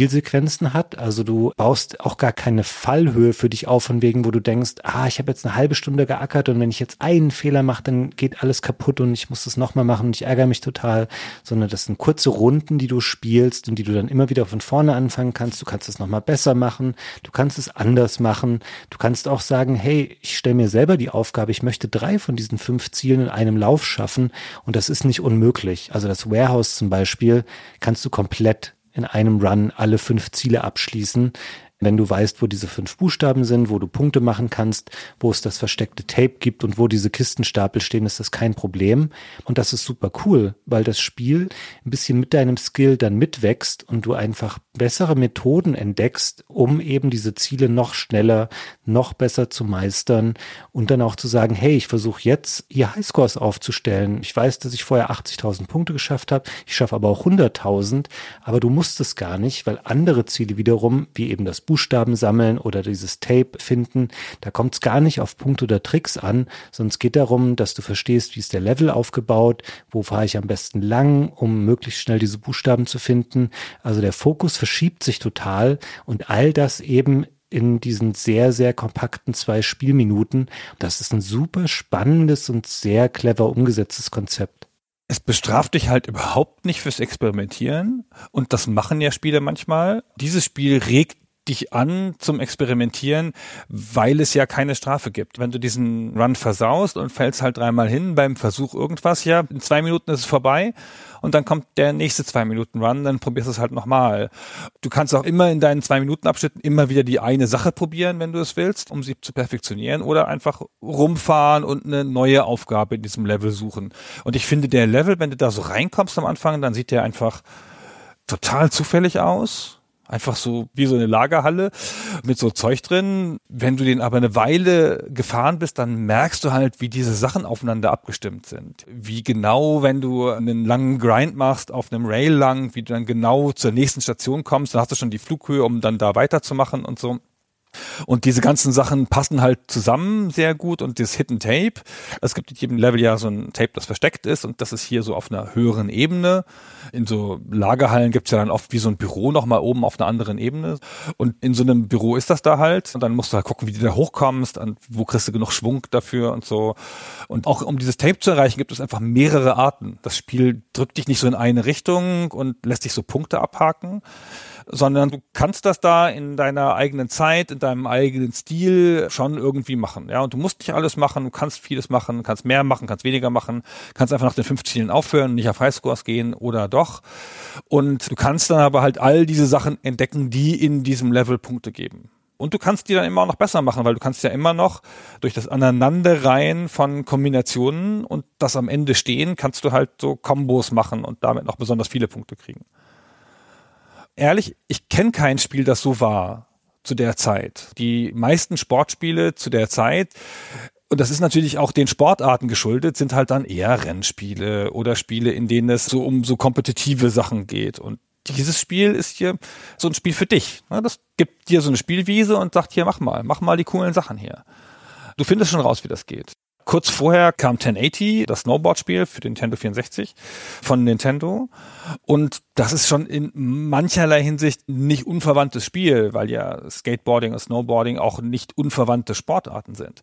Spielsequenzen hat. Also du baust auch gar keine Fallhöhe für dich auf, von wegen, wo du denkst, ah, ich habe jetzt eine halbe Stunde geackert und wenn ich jetzt einen Fehler mache, dann geht alles kaputt und ich muss das nochmal machen und ich ärgere mich total. Sondern das sind kurze Runden, die du spielst und die du dann immer wieder von vorne anfangen kannst. Du kannst es nochmal besser machen, du kannst es anders machen. Du kannst auch sagen, hey, ich stelle mir selber die Aufgabe, ich möchte drei von diesen fünf Zielen in einem Lauf schaffen und das das ist nicht unmöglich. Also das Warehouse zum Beispiel kannst du komplett in einem Run alle fünf Ziele abschließen wenn du weißt, wo diese fünf Buchstaben sind, wo du Punkte machen kannst, wo es das versteckte Tape gibt und wo diese Kistenstapel stehen, ist das kein Problem. Und das ist super cool, weil das Spiel ein bisschen mit deinem Skill dann mitwächst und du einfach bessere Methoden entdeckst, um eben diese Ziele noch schneller, noch besser zu meistern und dann auch zu sagen, hey, ich versuche jetzt hier Highscores aufzustellen. Ich weiß, dass ich vorher 80.000 Punkte geschafft habe, ich schaffe aber auch 100.000, aber du musst es gar nicht, weil andere Ziele wiederum, wie eben das Buchstaben sammeln oder dieses Tape finden. Da kommt es gar nicht auf Punkte oder Tricks an, sondern es geht darum, dass du verstehst, wie ist der Level aufgebaut, wo fahre ich am besten lang, um möglichst schnell diese Buchstaben zu finden. Also der Fokus verschiebt sich total und all das eben in diesen sehr, sehr kompakten zwei Spielminuten. Das ist ein super spannendes und sehr clever umgesetztes Konzept. Es bestraft dich halt überhaupt nicht fürs Experimentieren und das machen ja Spiele manchmal. Dieses Spiel regt dich an zum Experimentieren, weil es ja keine Strafe gibt. Wenn du diesen Run versaust und fällst halt dreimal hin beim Versuch irgendwas, ja, in zwei Minuten ist es vorbei und dann kommt der nächste zwei Minuten Run, dann probierst du es halt nochmal. Du kannst auch immer in deinen zwei Minuten Abschnitten immer wieder die eine Sache probieren, wenn du es willst, um sie zu perfektionieren oder einfach rumfahren und eine neue Aufgabe in diesem Level suchen. Und ich finde der Level, wenn du da so reinkommst am Anfang, dann sieht der einfach total zufällig aus Einfach so wie so eine Lagerhalle mit so Zeug drin. Wenn du den aber eine Weile gefahren bist, dann merkst du halt, wie diese Sachen aufeinander abgestimmt sind. Wie genau, wenn du einen langen Grind machst auf einem Rail lang, wie du dann genau zur nächsten Station kommst, dann hast du schon die Flughöhe, um dann da weiterzumachen und so. Und diese ganzen Sachen passen halt zusammen sehr gut und das Hidden Tape. Es gibt in jedem Level ja so ein Tape, das versteckt ist und das ist hier so auf einer höheren Ebene. In so Lagerhallen gibt's ja dann oft wie so ein Büro nochmal oben auf einer anderen Ebene. Und in so einem Büro ist das da halt. Und dann musst du halt gucken, wie du da hochkommst und wo kriegst du genug Schwung dafür und so. Und auch um dieses Tape zu erreichen, gibt es einfach mehrere Arten. Das Spiel drückt dich nicht so in eine Richtung und lässt dich so Punkte abhaken, sondern du kannst das da in deiner eigenen Zeit, in deinem eigenen Stil schon irgendwie machen. Ja, und du musst nicht alles machen, du kannst vieles machen, kannst mehr machen, kannst weniger machen, kannst einfach nach den fünf Zielen aufhören, nicht auf Highscores gehen oder doch. Und du kannst dann aber halt all diese Sachen entdecken, die in diesem Level Punkte geben. Und du kannst die dann immer noch besser machen, weil du kannst ja immer noch durch das Aneinanderreihen von Kombinationen und das am Ende stehen, kannst du halt so Kombos machen und damit noch besonders viele Punkte kriegen. Ehrlich, ich kenne kein Spiel, das so war zu der Zeit. Die meisten Sportspiele zu der Zeit und das ist natürlich auch den Sportarten geschuldet, sind halt dann eher Rennspiele oder Spiele, in denen es so um so kompetitive Sachen geht. Und dieses Spiel ist hier so ein Spiel für dich. Das gibt dir so eine Spielwiese und sagt hier, mach mal, mach mal die coolen Sachen hier. Du findest schon raus, wie das geht. Kurz vorher kam 1080, das Snowboard-Spiel für Nintendo 64 von Nintendo. Und das ist schon in mancherlei Hinsicht nicht unverwandtes Spiel, weil ja Skateboarding und Snowboarding auch nicht unverwandte Sportarten sind.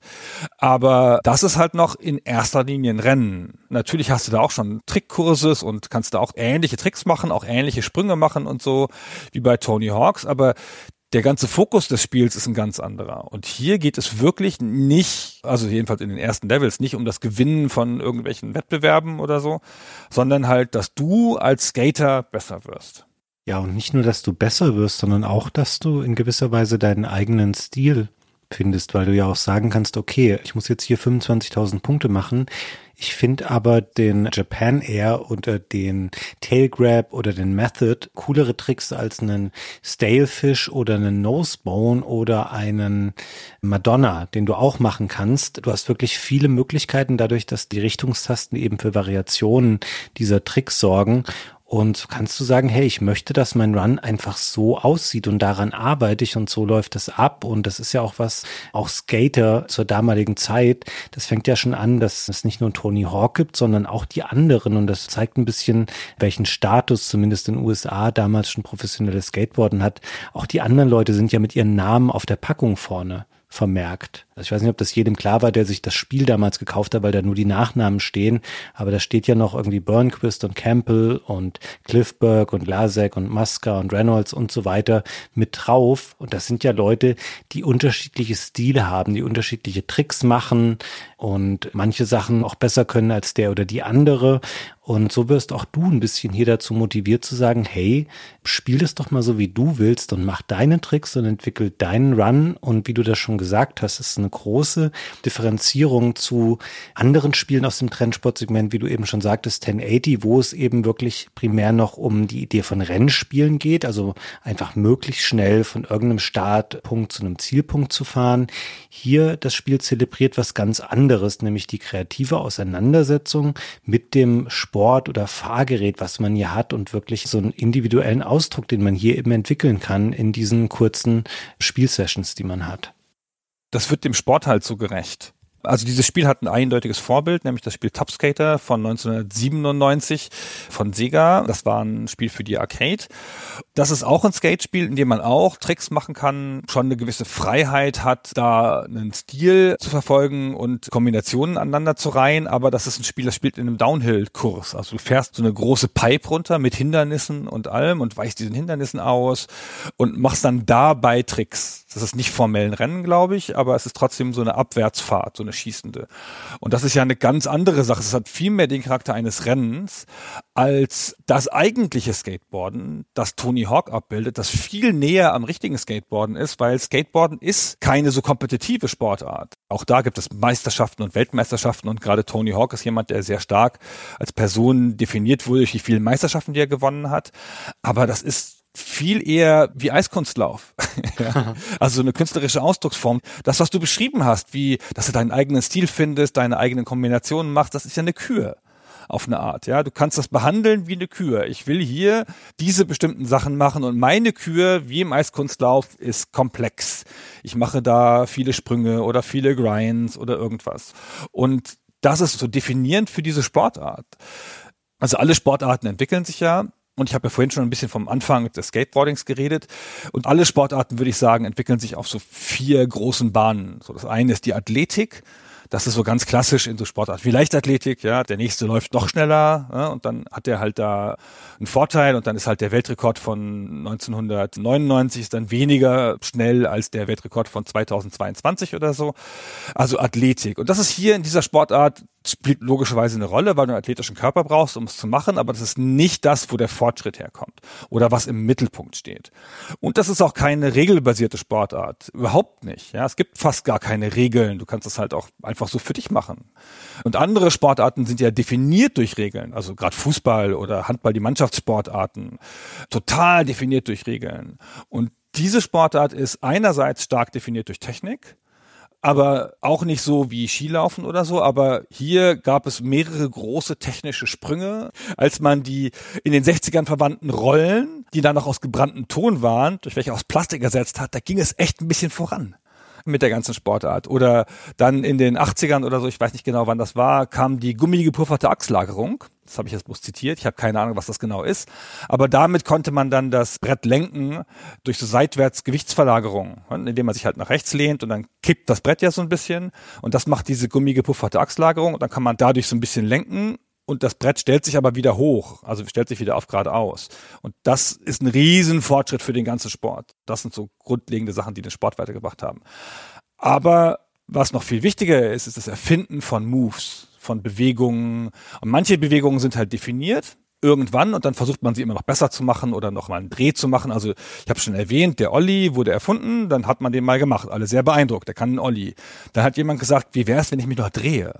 Aber das ist halt noch in erster Linie ein Rennen. Natürlich hast du da auch schon Trickkurses und kannst da auch ähnliche Tricks machen, auch ähnliche Sprünge machen und so, wie bei Tony Hawks. Aber der ganze Fokus des Spiels ist ein ganz anderer. Und hier geht es wirklich nicht, also jedenfalls in den ersten Levels, nicht um das Gewinnen von irgendwelchen Wettbewerben oder so, sondern halt, dass du als Skater besser wirst. Ja, und nicht nur, dass du besser wirst, sondern auch, dass du in gewisser Weise deinen eigenen Stil findest, weil du ja auch sagen kannst, okay, ich muss jetzt hier 25.000 Punkte machen. Ich finde aber den Japan Air oder den Tail Grab oder den Method coolere Tricks als einen Stalefish oder einen Nosebone oder einen Madonna, den du auch machen kannst. Du hast wirklich viele Möglichkeiten dadurch, dass die Richtungstasten eben für Variationen dieser Tricks sorgen. Und kannst du sagen, hey, ich möchte, dass mein Run einfach so aussieht und daran arbeite ich und so läuft das ab. Und das ist ja auch was, auch Skater zur damaligen Zeit, das fängt ja schon an, dass es nicht nur Tony Hawk gibt, sondern auch die anderen. Und das zeigt ein bisschen, welchen Status zumindest in den USA damals schon professionelles Skateboarden hat. Auch die anderen Leute sind ja mit ihren Namen auf der Packung vorne vermerkt. Also ich weiß nicht, ob das jedem klar war, der sich das Spiel damals gekauft hat, weil da nur die Nachnamen stehen. Aber da steht ja noch irgendwie Burnquist und Campbell und Cliffberg und Lasek und Muska und Reynolds und so weiter mit drauf. Und das sind ja Leute, die unterschiedliche Stile haben, die unterschiedliche Tricks machen und manche Sachen auch besser können als der oder die andere. Und so wirst auch du ein bisschen hier dazu motiviert zu sagen, hey, spiel das doch mal so, wie du willst und mach deine Tricks und entwickel deinen Run. Und wie du das schon gesagt hast, ist eine große Differenzierung zu anderen Spielen aus dem Trendsportsegment, wie du eben schon sagtest, 1080, wo es eben wirklich primär noch um die Idee von Rennspielen geht, also einfach möglichst schnell von irgendeinem Startpunkt zu einem Zielpunkt zu fahren. Hier das Spiel zelebriert was ganz anderes, nämlich die kreative Auseinandersetzung mit dem Sport oder Fahrgerät, was man hier hat und wirklich so einen individuellen Ausdruck, den man hier eben entwickeln kann in diesen kurzen Spielsessions, die man hat das wird dem Sport halt so gerecht. Also dieses Spiel hat ein eindeutiges Vorbild, nämlich das Spiel Top Skater von 1997 von Sega. Das war ein Spiel für die Arcade. Das ist auch ein Skatespiel, in dem man auch Tricks machen kann, schon eine gewisse Freiheit hat, da einen Stil zu verfolgen und Kombinationen aneinander zu reihen. Aber das ist ein Spiel, das spielt in einem Downhill-Kurs. Also du fährst so eine große Pipe runter mit Hindernissen und allem und weichst diesen Hindernissen aus und machst dann dabei Tricks. Das ist nicht formell ein Rennen, glaube ich, aber es ist trotzdem so eine Abwärtsfahrt, so eine schießende. Und das ist ja eine ganz andere Sache. Es hat viel mehr den Charakter eines Rennens als das eigentliche Skateboarden, das Tony Hawk abbildet, das viel näher am richtigen Skateboarden ist, weil Skateboarden ist keine so kompetitive Sportart. Auch da gibt es Meisterschaften und Weltmeisterschaften und gerade Tony Hawk ist jemand, der sehr stark als Person definiert wurde durch die vielen Meisterschaften, die er gewonnen hat. Aber das ist viel eher wie Eiskunstlauf. ja. Also so eine künstlerische Ausdrucksform. Das, was du beschrieben hast, wie, dass du deinen eigenen Stil findest, deine eigenen Kombinationen machst, das ist ja eine Kür auf eine Art. Ja, du kannst das behandeln wie eine Kür. Ich will hier diese bestimmten Sachen machen und meine Kür, wie im Eiskunstlauf, ist komplex. Ich mache da viele Sprünge oder viele Grinds oder irgendwas. Und das ist so definierend für diese Sportart. Also alle Sportarten entwickeln sich ja und ich habe ja vorhin schon ein bisschen vom Anfang des Skateboardings geredet. Und alle Sportarten, würde ich sagen, entwickeln sich auf so vier großen Bahnen. So das eine ist die Athletik. Das ist so ganz klassisch in so Sportarten wie Leichtathletik, ja. Der nächste läuft noch schneller ja, und dann hat der halt da einen Vorteil und dann ist halt der Weltrekord von 1999 ist dann weniger schnell als der Weltrekord von 2022 oder so. Also Athletik. Und das ist hier in dieser Sportart spielt logischerweise eine Rolle, weil du einen athletischen Körper brauchst, um es zu machen, aber das ist nicht das, wo der Fortschritt herkommt oder was im Mittelpunkt steht. Und das ist auch keine regelbasierte Sportart, überhaupt nicht. Ja, es gibt fast gar keine Regeln. Du kannst es halt auch einfach so für dich machen. Und andere Sportarten sind ja definiert durch Regeln, also gerade Fußball oder Handball, die Mannschaftssportarten, total definiert durch Regeln. Und diese Sportart ist einerseits stark definiert durch Technik, aber auch nicht so wie Skilaufen oder so. Aber hier gab es mehrere große technische Sprünge, als man die in den 60ern verwandten Rollen, die dann noch aus gebranntem Ton waren, durch welche aus Plastik ersetzt hat, da ging es echt ein bisschen voran mit der ganzen Sportart. Oder dann in den 80ern oder so, ich weiß nicht genau wann das war, kam die gummigepufferte Achslagerung. Das habe ich jetzt bloß zitiert, ich habe keine Ahnung, was das genau ist, aber damit konnte man dann das Brett lenken durch so seitwärts Gewichtsverlagerung, indem man sich halt nach rechts lehnt und dann kippt das Brett ja so ein bisschen. Und das macht diese gummigepufferte Achslagerung. Und dann kann man dadurch so ein bisschen lenken und das Brett stellt sich aber wieder hoch, also stellt sich wieder auf geradeaus. Und das ist ein Riesenfortschritt für den ganzen Sport. Das sind so grundlegende Sachen, die den Sport weitergebracht haben. Aber was noch viel wichtiger ist, ist das Erfinden von Moves von Bewegungen. Und manche Bewegungen sind halt definiert irgendwann und dann versucht man sie immer noch besser zu machen oder noch mal einen Dreh zu machen. Also ich habe schon erwähnt, der Olli wurde erfunden, dann hat man den mal gemacht. Alle sehr beeindruckt, der kann einen Olli. Dann hat jemand gesagt, wie wäre es, wenn ich mich noch drehe?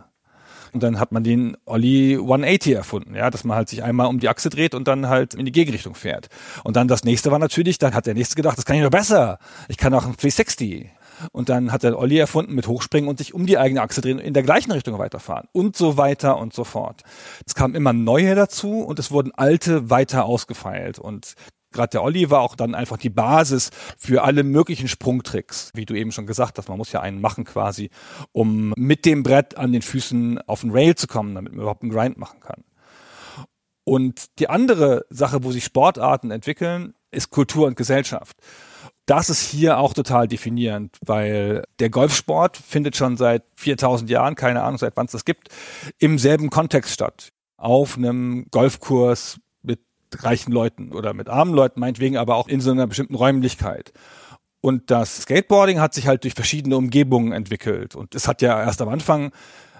Und dann hat man den Olli 180 erfunden, ja, dass man halt sich einmal um die Achse dreht und dann halt in die Gegenrichtung fährt. Und dann das nächste war natürlich, dann hat der nächste gedacht, das kann ich noch besser. Ich kann auch ein 360. Und dann hat der Olli erfunden mit Hochspringen und sich um die eigene Achse drehen und in der gleichen Richtung weiterfahren und so weiter und so fort. Es kamen immer neue dazu und es wurden alte weiter ausgefeilt und gerade der Olli war auch dann einfach die Basis für alle möglichen Sprungtricks, wie du eben schon gesagt hast. Man muss ja einen machen quasi, um mit dem Brett an den Füßen auf den Rail zu kommen, damit man überhaupt einen Grind machen kann. Und die andere Sache, wo sich Sportarten entwickeln, ist Kultur und Gesellschaft das ist hier auch total definierend, weil der Golfsport findet schon seit 4000 Jahren, keine Ahnung, seit wann es das gibt, im selben Kontext statt. Auf einem Golfkurs reichen Leuten oder mit armen Leuten, meinetwegen aber auch in so einer bestimmten Räumlichkeit. Und das Skateboarding hat sich halt durch verschiedene Umgebungen entwickelt. Und es hat ja erst am Anfang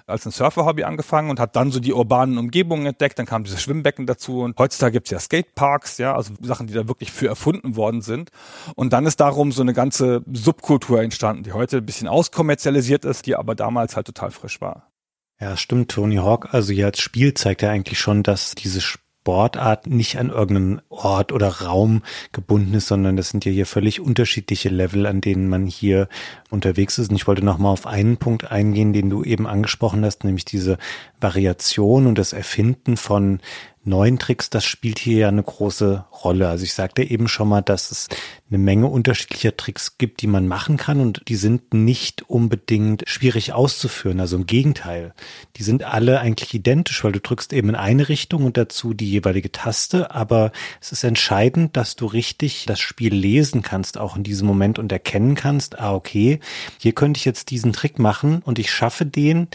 als ein Surfer-Hobby angefangen und hat dann so die urbanen Umgebungen entdeckt. Dann kam dieses Schwimmbecken dazu und heutzutage gibt's ja Skateparks, ja, also Sachen, die da wirklich für erfunden worden sind. Und dann ist darum so eine ganze Subkultur entstanden, die heute ein bisschen auskommerzialisiert ist, die aber damals halt total frisch war. Ja, stimmt. Tony Hawk, also hier als Spiel zeigt ja eigentlich schon, dass diese Sportart nicht an irgendeinen Ort oder Raum gebunden ist, sondern das sind ja hier völlig unterschiedliche Level, an denen man hier unterwegs ist. Und ich wollte nochmal auf einen Punkt eingehen, den du eben angesprochen hast, nämlich diese Variation und das Erfinden von neuen Tricks, das spielt hier ja eine große Rolle. Also ich sagte eben schon mal, dass es eine Menge unterschiedlicher Tricks gibt, die man machen kann und die sind nicht unbedingt schwierig auszuführen. Also im Gegenteil, die sind alle eigentlich identisch, weil du drückst eben in eine Richtung und dazu die jeweilige Taste, aber es ist entscheidend, dass du richtig das Spiel lesen kannst, auch in diesem Moment und erkennen kannst, ah okay, hier könnte ich jetzt diesen Trick machen und ich schaffe den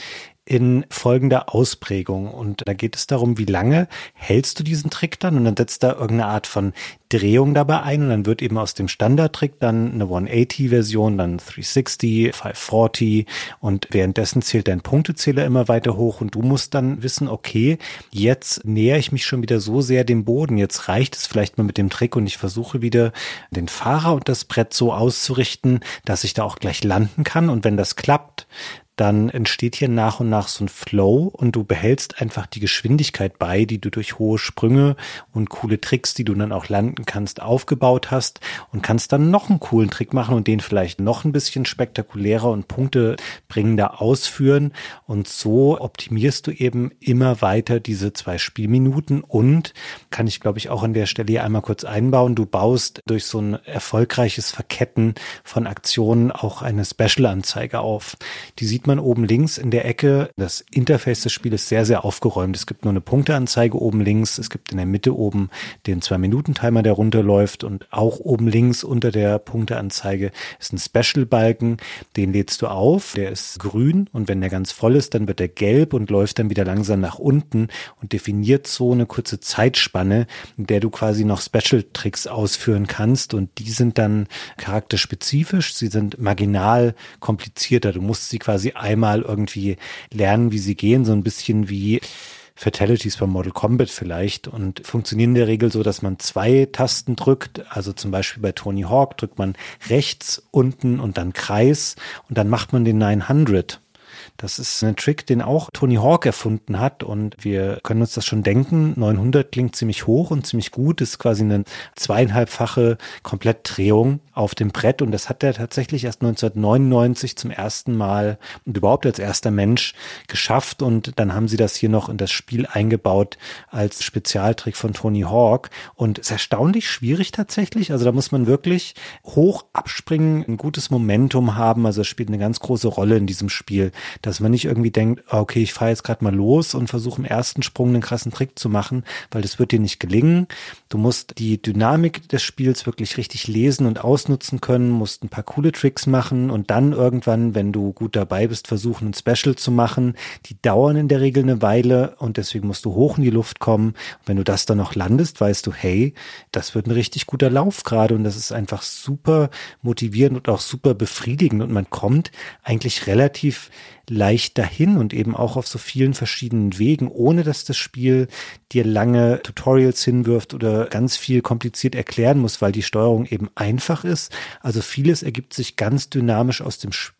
in folgender Ausprägung. Und da geht es darum, wie lange hältst du diesen Trick dann? Und dann setzt da irgendeine Art von Drehung dabei ein und dann wird eben aus dem Standardtrick dann eine 180-Version, dann 360, 540 und währenddessen zählt dein Punktezähler immer weiter hoch und du musst dann wissen, okay, jetzt näher ich mich schon wieder so sehr dem Boden, jetzt reicht es vielleicht mal mit dem Trick und ich versuche wieder den Fahrer und das Brett so auszurichten, dass ich da auch gleich landen kann. Und wenn das klappt, dann entsteht hier nach und nach so ein Flow und du behältst einfach die Geschwindigkeit bei, die du durch hohe Sprünge und coole Tricks, die du dann auch landen kannst, aufgebaut hast und kannst dann noch einen coolen Trick machen und den vielleicht noch ein bisschen spektakulärer und punktebringender ausführen und so optimierst du eben immer weiter diese zwei Spielminuten und kann ich glaube ich auch an der Stelle hier einmal kurz einbauen, du baust durch so ein erfolgreiches Verketten von Aktionen auch eine Special-Anzeige auf. Die sieht sieht man oben links in der Ecke, das Interface des Spiels ist sehr, sehr aufgeräumt. Es gibt nur eine Punkteanzeige oben links. Es gibt in der Mitte oben den Zwei-Minuten-Timer, der runterläuft. Und auch oben links unter der Punkteanzeige ist ein Special-Balken. Den lädst du auf. Der ist grün. Und wenn der ganz voll ist, dann wird er gelb und läuft dann wieder langsam nach unten und definiert so eine kurze Zeitspanne, in der du quasi noch Special-Tricks ausführen kannst. Und die sind dann charakterspezifisch. Sie sind marginal komplizierter. Du musst sie quasi einmal irgendwie lernen, wie sie gehen, so ein bisschen wie Fatalities beim Mortal Kombat vielleicht und funktionieren in der Regel so, dass man zwei Tasten drückt. Also zum Beispiel bei Tony Hawk drückt man rechts unten und dann Kreis und dann macht man den 900. Das ist ein Trick, den auch Tony Hawk erfunden hat und wir können uns das schon denken. 900 klingt ziemlich hoch und ziemlich gut, ist quasi eine zweieinhalbfache Komplettdrehung auf dem Brett und das hat er tatsächlich erst 1999 zum ersten Mal und überhaupt als erster Mensch geschafft und dann haben sie das hier noch in das Spiel eingebaut als Spezialtrick von Tony Hawk und ist erstaunlich schwierig tatsächlich. Also da muss man wirklich hoch abspringen, ein gutes Momentum haben. Also es spielt eine ganz große Rolle in diesem Spiel dass man nicht irgendwie denkt, ah, okay, ich fahre jetzt gerade mal los und versuche im ersten Sprung einen krassen Trick zu machen, weil das wird dir nicht gelingen. Du musst die Dynamik des Spiels wirklich richtig lesen und ausnutzen können, musst ein paar coole Tricks machen und dann irgendwann, wenn du gut dabei bist, versuchen, ein Special zu machen. Die dauern in der Regel eine Weile und deswegen musst du hoch in die Luft kommen. Und wenn du das dann noch landest, weißt du, hey, das wird ein richtig guter Lauf gerade und das ist einfach super motivierend und auch super befriedigend und man kommt eigentlich relativ leicht dahin und eben auch auf so vielen verschiedenen Wegen, ohne dass das Spiel dir lange Tutorials hinwirft oder ganz viel kompliziert erklären muss, weil die Steuerung eben einfach ist. Also vieles ergibt sich ganz dynamisch aus dem Spiel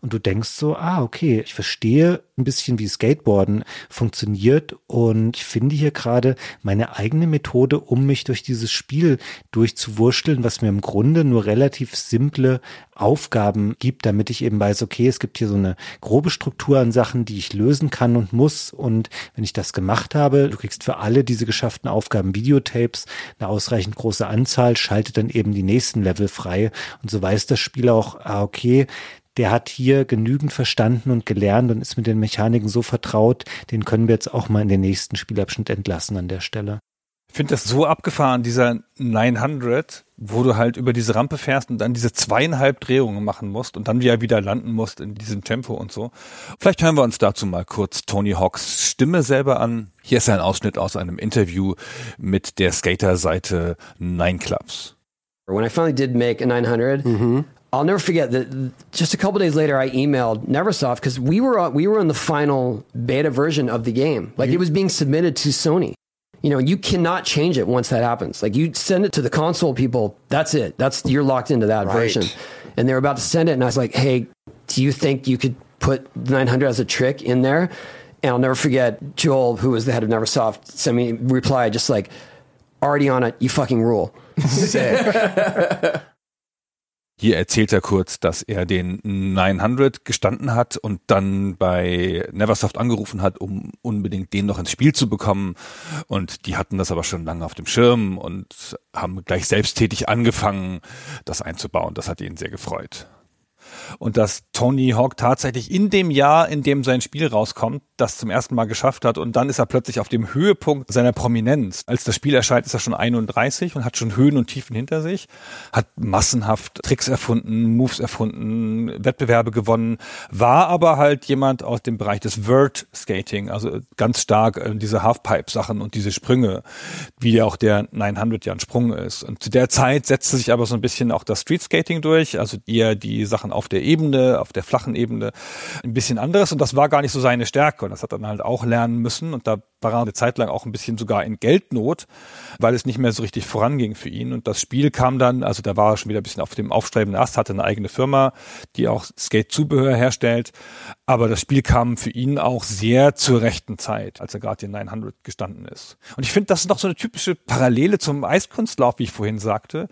und du denkst so, ah, okay, ich verstehe ein bisschen, wie Skateboarden funktioniert und ich finde hier gerade meine eigene Methode, um mich durch dieses Spiel durchzuwurschteln, was mir im Grunde nur relativ simple Aufgaben gibt, damit ich eben weiß, okay, es gibt hier so eine grobe Struktur an Sachen, die ich lösen kann und muss. Und wenn ich das gemacht habe, du kriegst für alle diese geschafften Aufgaben Videotapes, eine ausreichend große Anzahl, schaltet dann eben die nächsten Level frei. Und so weiß das Spiel auch, ah, okay, der hat hier genügend verstanden und gelernt und ist mit den Mechaniken so vertraut, den können wir jetzt auch mal in den nächsten Spielabschnitt entlassen an der Stelle. Ich finde das so abgefahren, dieser 900, wo du halt über diese Rampe fährst und dann diese zweieinhalb Drehungen machen musst und dann wieder wieder landen musst in diesem Tempo und so. Vielleicht hören wir uns dazu mal kurz Tony Hawks Stimme selber an. Hier ist ein Ausschnitt aus einem Interview mit der Skater-Seite Nine Clubs. When I finally did make a 900, mm -hmm. I'll never forget that. Just a couple days later, I emailed Neversoft because we were uh, we were on the final beta version of the game. Like it was being submitted to Sony. You know, you cannot change it once that happens. Like you send it to the console people, that's it. That's you're locked into that right. version. And they were about to send it, and I was like, "Hey, do you think you could put 900 as a trick in there?" And I'll never forget Joel, who was the head of Neversoft, sent me a reply just like, "Already on it, you fucking rule." Hier erzählt er kurz, dass er den 900 gestanden hat und dann bei Neversoft angerufen hat, um unbedingt den noch ins Spiel zu bekommen. Und die hatten das aber schon lange auf dem Schirm und haben gleich selbsttätig angefangen, das einzubauen. Das hat ihn sehr gefreut und dass Tony Hawk tatsächlich in dem Jahr, in dem sein Spiel rauskommt, das zum ersten Mal geschafft hat und dann ist er plötzlich auf dem Höhepunkt seiner Prominenz. Als das Spiel erscheint, ist er schon 31 und hat schon Höhen und Tiefen hinter sich, hat massenhaft Tricks erfunden, Moves erfunden, Wettbewerbe gewonnen, war aber halt jemand aus dem Bereich des Word Skating, also ganz stark äh, diese Halfpipe Sachen und diese Sprünge, wie auch der 900 ja ein Sprung ist. Und zu der Zeit setzte sich aber so ein bisschen auch das Street Skating durch, also eher die Sachen auf der Ebene, auf der flachen Ebene ein bisschen anderes. Und das war gar nicht so seine Stärke. Und das hat er dann halt auch lernen müssen. Und da war eine Zeit lang auch ein bisschen sogar in Geldnot, weil es nicht mehr so richtig voranging für ihn und das Spiel kam dann, also da war er schon wieder ein bisschen auf dem aufstrebenden Ast, hatte eine eigene Firma, die auch Skate-Zubehör herstellt, aber das Spiel kam für ihn auch sehr zur rechten Zeit, als er gerade den 900 gestanden ist. Und ich finde, das ist noch so eine typische Parallele zum Eiskunstlauf, wie ich vorhin sagte.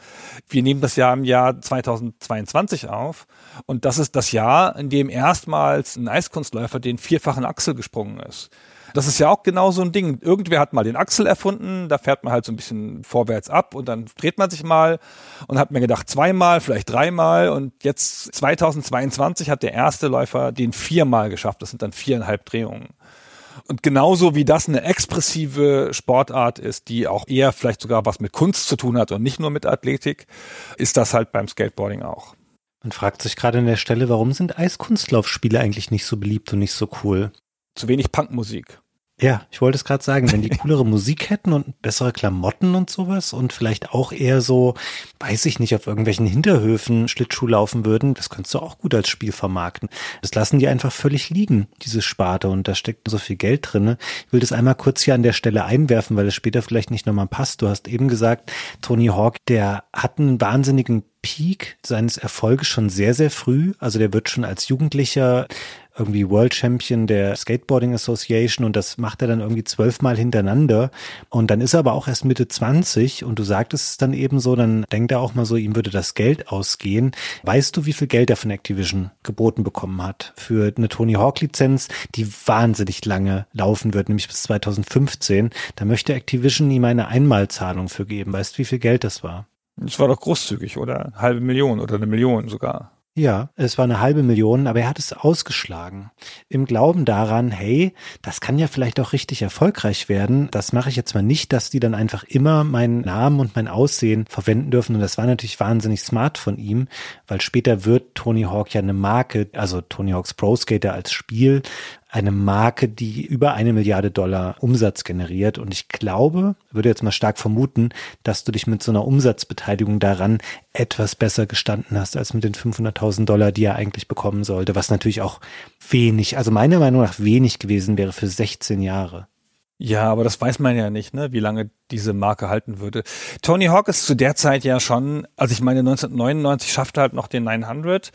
Wir nehmen das Jahr im Jahr 2022 auf und das ist das Jahr, in dem erstmals ein Eiskunstläufer den vierfachen Achsel gesprungen ist. Das ist ja auch genau so ein Ding. Irgendwer hat mal den Axel erfunden, da fährt man halt so ein bisschen vorwärts ab und dann dreht man sich mal und hat mir gedacht, zweimal, vielleicht dreimal und jetzt 2022 hat der erste Läufer den viermal geschafft. Das sind dann viereinhalb Drehungen. Und genauso wie das eine expressive Sportart ist, die auch eher vielleicht sogar was mit Kunst zu tun hat und nicht nur mit Athletik, ist das halt beim Skateboarding auch. Man fragt sich gerade an der Stelle, warum sind Eiskunstlaufspiele eigentlich nicht so beliebt und nicht so cool? Zu wenig Punkmusik. Ja, ich wollte es gerade sagen, wenn die coolere Musik hätten und bessere Klamotten und sowas und vielleicht auch eher so, weiß ich nicht, auf irgendwelchen Hinterhöfen Schlittschuh laufen würden, das könntest du auch gut als Spiel vermarkten. Das lassen die einfach völlig liegen, diese Sparte und da steckt so viel Geld drin. Ich will das einmal kurz hier an der Stelle einwerfen, weil es später vielleicht nicht nochmal passt. Du hast eben gesagt, Tony Hawk, der hat einen wahnsinnigen Peak seines Erfolges schon sehr, sehr früh. Also der wird schon als Jugendlicher irgendwie World Champion der Skateboarding Association und das macht er dann irgendwie zwölfmal hintereinander. Und dann ist er aber auch erst Mitte 20 und du sagtest es dann eben so, dann denkt er auch mal so, ihm würde das Geld ausgehen. Weißt du, wie viel Geld er von Activision geboten bekommen hat für eine Tony Hawk Lizenz, die wahnsinnig lange laufen wird, nämlich bis 2015? Da möchte Activision ihm eine Einmalzahlung für geben. Weißt du, wie viel Geld das war? Das war doch großzügig, oder? Halbe Million oder eine Million sogar. Ja, es war eine halbe Million, aber er hat es ausgeschlagen. Im Glauben daran, hey, das kann ja vielleicht auch richtig erfolgreich werden. Das mache ich jetzt mal nicht, dass die dann einfach immer meinen Namen und mein Aussehen verwenden dürfen. Und das war natürlich wahnsinnig smart von ihm, weil später wird Tony Hawk ja eine Marke, also Tony Hawks Pro Skater als Spiel eine Marke, die über eine Milliarde Dollar Umsatz generiert. Und ich glaube, würde jetzt mal stark vermuten, dass du dich mit so einer Umsatzbeteiligung daran etwas besser gestanden hast als mit den 500.000 Dollar, die er eigentlich bekommen sollte, was natürlich auch wenig, also meiner Meinung nach wenig gewesen wäre für 16 Jahre. Ja, aber das weiß man ja nicht, ne, wie lange diese Marke halten würde. Tony Hawk ist zu der Zeit ja schon, also ich meine 1999 schaffte halt noch den 900,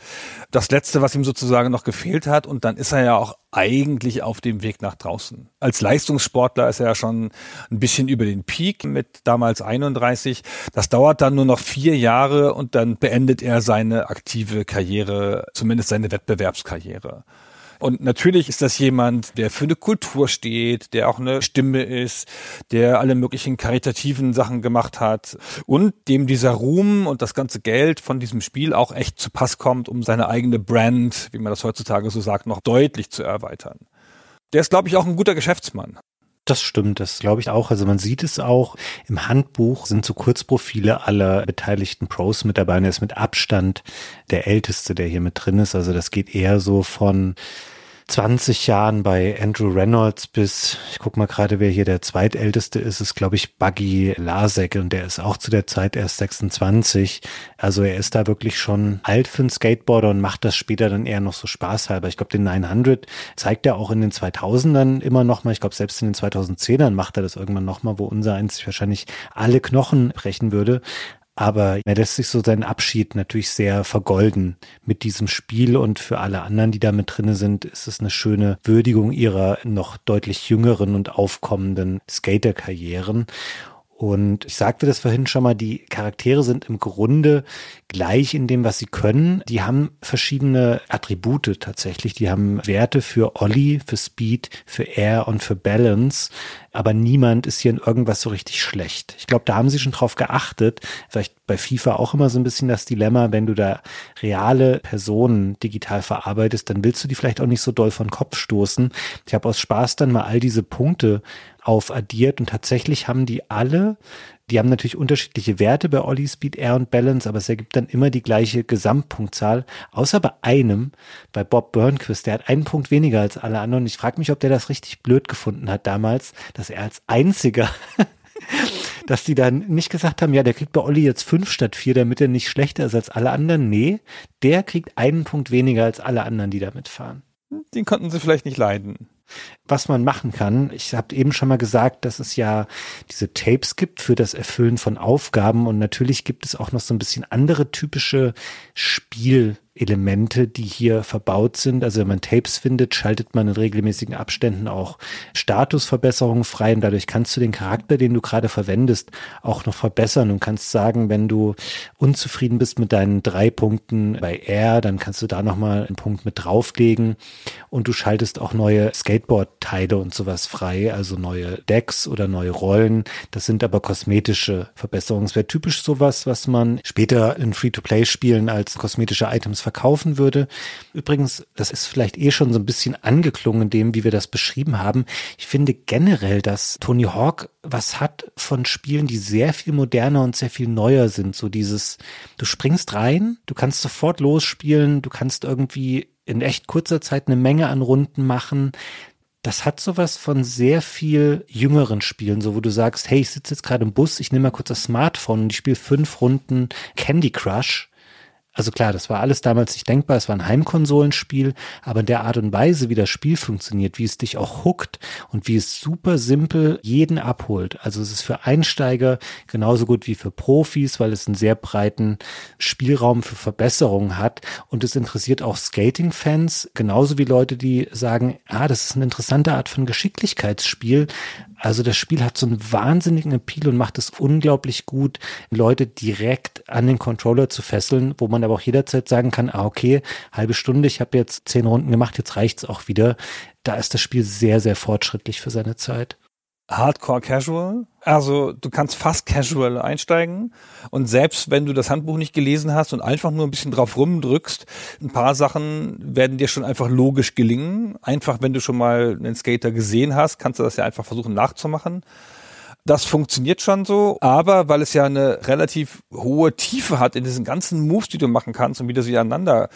das letzte, was ihm sozusagen noch gefehlt hat und dann ist er ja auch eigentlich auf dem Weg nach draußen. Als Leistungssportler ist er ja schon ein bisschen über den Peak mit damals 31. Das dauert dann nur noch vier Jahre und dann beendet er seine aktive Karriere, zumindest seine Wettbewerbskarriere. Und natürlich ist das jemand, der für eine Kultur steht, der auch eine Stimme ist, der alle möglichen karitativen Sachen gemacht hat und dem dieser Ruhm und das ganze Geld von diesem Spiel auch echt zu Pass kommt, um seine eigene Brand, wie man das heutzutage so sagt, noch deutlich zu erweitern. Der ist, glaube ich, auch ein guter Geschäftsmann. Das stimmt, das glaube ich auch. Also man sieht es auch im Handbuch sind so Kurzprofile aller beteiligten Pros mit dabei. Und er ist mit Abstand der älteste, der hier mit drin ist. Also das geht eher so von 20 Jahren bei Andrew Reynolds bis, ich guck mal gerade, wer hier der zweitälteste ist, ist glaube ich Buggy Lasek und der ist auch zu der Zeit erst 26. Also er ist da wirklich schon alt für einen Skateboarder und macht das später dann eher noch so spaßhalber. Ich glaube, den 900 zeigt er auch in den 2000ern immer noch mal. Ich glaube, selbst in den 2010ern macht er das irgendwann noch mal, wo unser eins wahrscheinlich alle Knochen brechen würde. Aber er lässt sich so seinen Abschied natürlich sehr vergolden mit diesem Spiel und für alle anderen, die da mit drinne sind, ist es eine schöne Würdigung ihrer noch deutlich jüngeren und aufkommenden Skaterkarrieren. Und ich sagte das vorhin schon mal, die Charaktere sind im Grunde gleich in dem, was sie können. Die haben verschiedene Attribute tatsächlich. Die haben Werte für Ollie, für Speed, für Air und für Balance. Aber niemand ist hier in irgendwas so richtig schlecht. Ich glaube, da haben sie schon drauf geachtet. Vielleicht bei FIFA auch immer so ein bisschen das Dilemma, wenn du da reale Personen digital verarbeitest, dann willst du die vielleicht auch nicht so doll von Kopf stoßen. Ich habe aus Spaß dann mal all diese Punkte aufaddiert und tatsächlich haben die alle, die haben natürlich unterschiedliche Werte bei Ollie Speed, Air und Balance, aber es ergibt dann immer die gleiche Gesamtpunktzahl, außer bei einem, bei Bob Burnquist, der hat einen Punkt weniger als alle anderen. Ich frage mich, ob der das richtig blöd gefunden hat damals, dass er als einziger dass die dann nicht gesagt haben, ja, der kriegt bei Olli jetzt fünf statt vier, damit er nicht schlechter ist als alle anderen. Nee, der kriegt einen Punkt weniger als alle anderen, die damit fahren. Den konnten sie vielleicht nicht leiden was man machen kann. Ich habe eben schon mal gesagt, dass es ja diese Tapes gibt für das Erfüllen von Aufgaben und natürlich gibt es auch noch so ein bisschen andere typische Spiel Elemente, die hier verbaut sind. Also wenn man Tapes findet, schaltet man in regelmäßigen Abständen auch Statusverbesserungen frei und dadurch kannst du den Charakter, den du gerade verwendest, auch noch verbessern und kannst sagen, wenn du unzufrieden bist mit deinen drei Punkten bei R, dann kannst du da nochmal einen Punkt mit drauflegen und du schaltest auch neue Skateboard-Teile und sowas frei, also neue Decks oder neue Rollen. Das sind aber kosmetische Verbesserungen. Es wäre typisch sowas, was man später in Free-to-Play-Spielen als kosmetische Items verkaufen würde. Übrigens, das ist vielleicht eh schon so ein bisschen angeklungen dem, wie wir das beschrieben haben. Ich finde generell, dass Tony Hawk was hat von Spielen, die sehr viel moderner und sehr viel neuer sind. So dieses, du springst rein, du kannst sofort losspielen, du kannst irgendwie in echt kurzer Zeit eine Menge an Runden machen das hat sowas von sehr viel jüngeren Spielen, so wo du sagst, hey, ich sitze jetzt gerade im Bus, ich nehme mal kurz das Smartphone und ich spiele fünf Runden Candy Crush also klar, das war alles damals nicht denkbar. Es war ein Heimkonsolenspiel, aber in der Art und Weise, wie das Spiel funktioniert, wie es dich auch hookt und wie es super simpel jeden abholt. Also es ist für Einsteiger genauso gut wie für Profis, weil es einen sehr breiten Spielraum für Verbesserungen hat. Und es interessiert auch Skating-Fans, genauso wie Leute, die sagen, ah, das ist eine interessante Art von Geschicklichkeitsspiel, also das Spiel hat so einen wahnsinnigen Appeal und macht es unglaublich gut, Leute direkt an den Controller zu fesseln, wo man aber auch jederzeit sagen kann, ah okay, halbe Stunde, ich habe jetzt zehn Runden gemacht, jetzt reicht's auch wieder. Da ist das Spiel sehr, sehr fortschrittlich für seine Zeit. Hardcore Casual. Also du kannst fast casual einsteigen und selbst wenn du das Handbuch nicht gelesen hast und einfach nur ein bisschen drauf rumdrückst, ein paar Sachen werden dir schon einfach logisch gelingen. Einfach wenn du schon mal einen Skater gesehen hast, kannst du das ja einfach versuchen nachzumachen. Das funktioniert schon so, aber weil es ja eine relativ hohe Tiefe hat in diesen ganzen Moves, die du machen kannst und wie du sie aneinander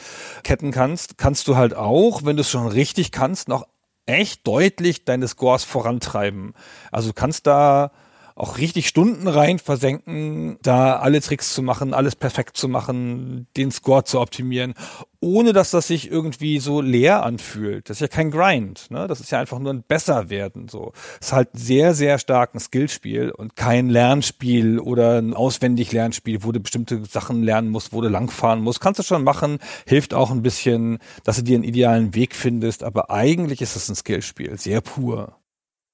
ketten kannst, kannst du halt auch, wenn du es schon richtig kannst, noch echt deutlich deine Scores vorantreiben. Also du kannst da auch richtig Stunden rein versenken, da alle Tricks zu machen, alles perfekt zu machen, den Score zu optimieren, ohne dass das sich irgendwie so leer anfühlt. Das ist ja kein Grind, ne? Das ist ja einfach nur ein Besserwerden, so. Es ist halt sehr, sehr stark ein Skillspiel und kein Lernspiel oder ein auswendig Lernspiel, wo du bestimmte Sachen lernen musst, wo du langfahren musst. Kannst du schon machen, hilft auch ein bisschen, dass du dir einen idealen Weg findest, aber eigentlich ist es ein Skillspiel, sehr pur.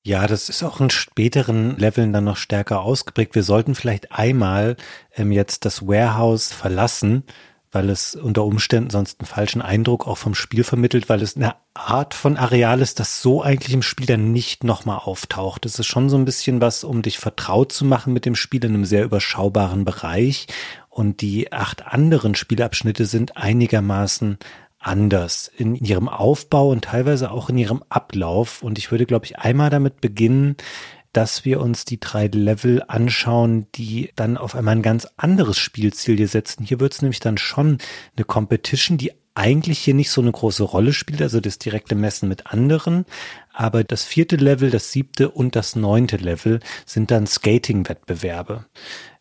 Ja, das ist auch in späteren Leveln dann noch stärker ausgeprägt. Wir sollten vielleicht einmal ähm, jetzt das Warehouse verlassen, weil es unter Umständen sonst einen falschen Eindruck auch vom Spiel vermittelt, weil es eine Art von Areal ist, das so eigentlich im Spiel dann nicht nochmal auftaucht. Es ist schon so ein bisschen was, um dich vertraut zu machen mit dem Spiel in einem sehr überschaubaren Bereich. Und die acht anderen Spielabschnitte sind einigermaßen anders in ihrem Aufbau und teilweise auch in ihrem Ablauf. Und ich würde, glaube ich, einmal damit beginnen, dass wir uns die drei Level anschauen, die dann auf einmal ein ganz anderes Spielziel hier setzen. Hier wird es nämlich dann schon eine Competition, die eigentlich hier nicht so eine große Rolle spielt, also das direkte Messen mit anderen. Aber das vierte Level, das siebte und das neunte Level sind dann Skating-Wettbewerbe.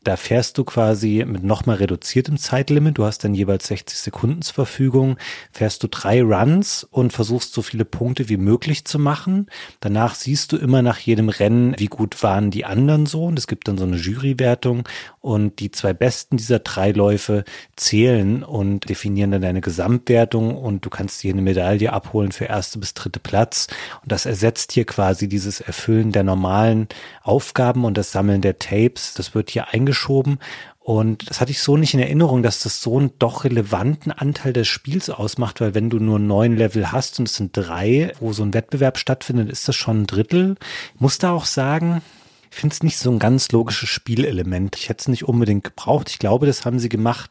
Da fährst du quasi mit nochmal reduziertem Zeitlimit. Du hast dann jeweils 60 Sekunden zur Verfügung. Fährst du drei Runs und versuchst so viele Punkte wie möglich zu machen. Danach siehst du immer nach jedem Rennen, wie gut waren die anderen so. Und es gibt dann so eine Jurywertung. Und die zwei besten dieser drei Läufe zählen und definieren dann deine Gesamtwertung. Und du kannst hier eine Medaille abholen für erste bis dritte Platz. Und das ersetzt hier quasi dieses Erfüllen der normalen Aufgaben und das Sammeln der Tapes. Das wird hier eingeschränkt geschoben. Und das hatte ich so nicht in Erinnerung, dass das so einen doch relevanten Anteil des Spiels ausmacht, weil wenn du nur neun Level hast und es sind drei, wo so ein Wettbewerb stattfindet, ist das schon ein Drittel. Ich muss da auch sagen, ich finde es nicht so ein ganz logisches Spielelement. Ich hätte es nicht unbedingt gebraucht. Ich glaube, das haben sie gemacht,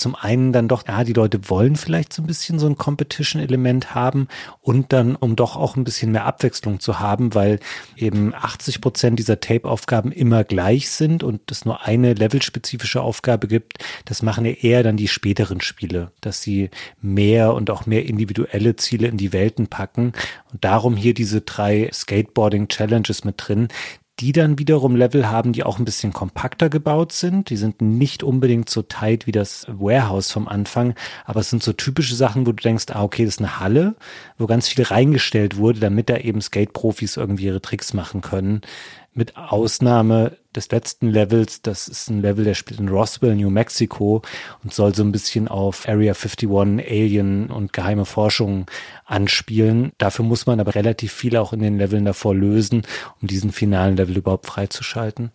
zum einen dann doch, ja, die Leute wollen vielleicht so ein bisschen so ein Competition-Element haben und dann, um doch auch ein bisschen mehr Abwechslung zu haben, weil eben 80 Prozent dieser Tape-Aufgaben immer gleich sind und es nur eine levelspezifische Aufgabe gibt. Das machen ja eher dann die späteren Spiele, dass sie mehr und auch mehr individuelle Ziele in die Welten packen und darum hier diese drei Skateboarding-Challenges mit drin, die dann wiederum Level haben, die auch ein bisschen kompakter gebaut sind. Die sind nicht unbedingt so tight wie das Warehouse vom Anfang, aber es sind so typische Sachen, wo du denkst, ah, okay, das ist eine Halle, wo ganz viel reingestellt wurde, damit da eben Skate-Profis irgendwie ihre Tricks machen können. Mit Ausnahme des letzten Levels, das ist ein Level, der spielt in Roswell, New Mexico und soll so ein bisschen auf Area 51, Alien und geheime Forschung anspielen. Dafür muss man aber relativ viel auch in den Leveln davor lösen, um diesen finalen Level überhaupt freizuschalten.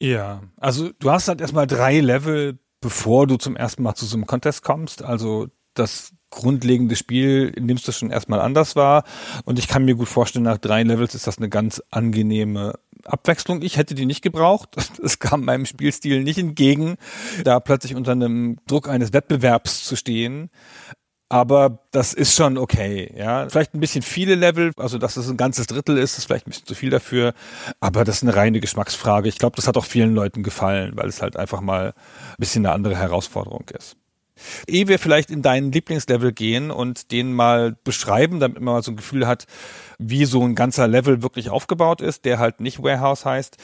Ja, also du hast halt erstmal drei Level, bevor du zum ersten Mal zu so einem Contest kommst. Also das grundlegende Spiel nimmst du schon erstmal anders wahr. Und ich kann mir gut vorstellen, nach drei Levels ist das eine ganz angenehme Abwechslung. Ich hätte die nicht gebraucht. Es kam meinem Spielstil nicht entgegen, da plötzlich unter einem Druck eines Wettbewerbs zu stehen. Aber das ist schon okay, ja. Vielleicht ein bisschen viele Level, also dass es ein ganzes Drittel ist, ist vielleicht ein bisschen zu viel dafür. Aber das ist eine reine Geschmacksfrage. Ich glaube, das hat auch vielen Leuten gefallen, weil es halt einfach mal ein bisschen eine andere Herausforderung ist. Ehe wir vielleicht in deinen Lieblingslevel gehen und den mal beschreiben, damit man mal so ein Gefühl hat, wie so ein ganzer Level wirklich aufgebaut ist, der halt nicht Warehouse heißt,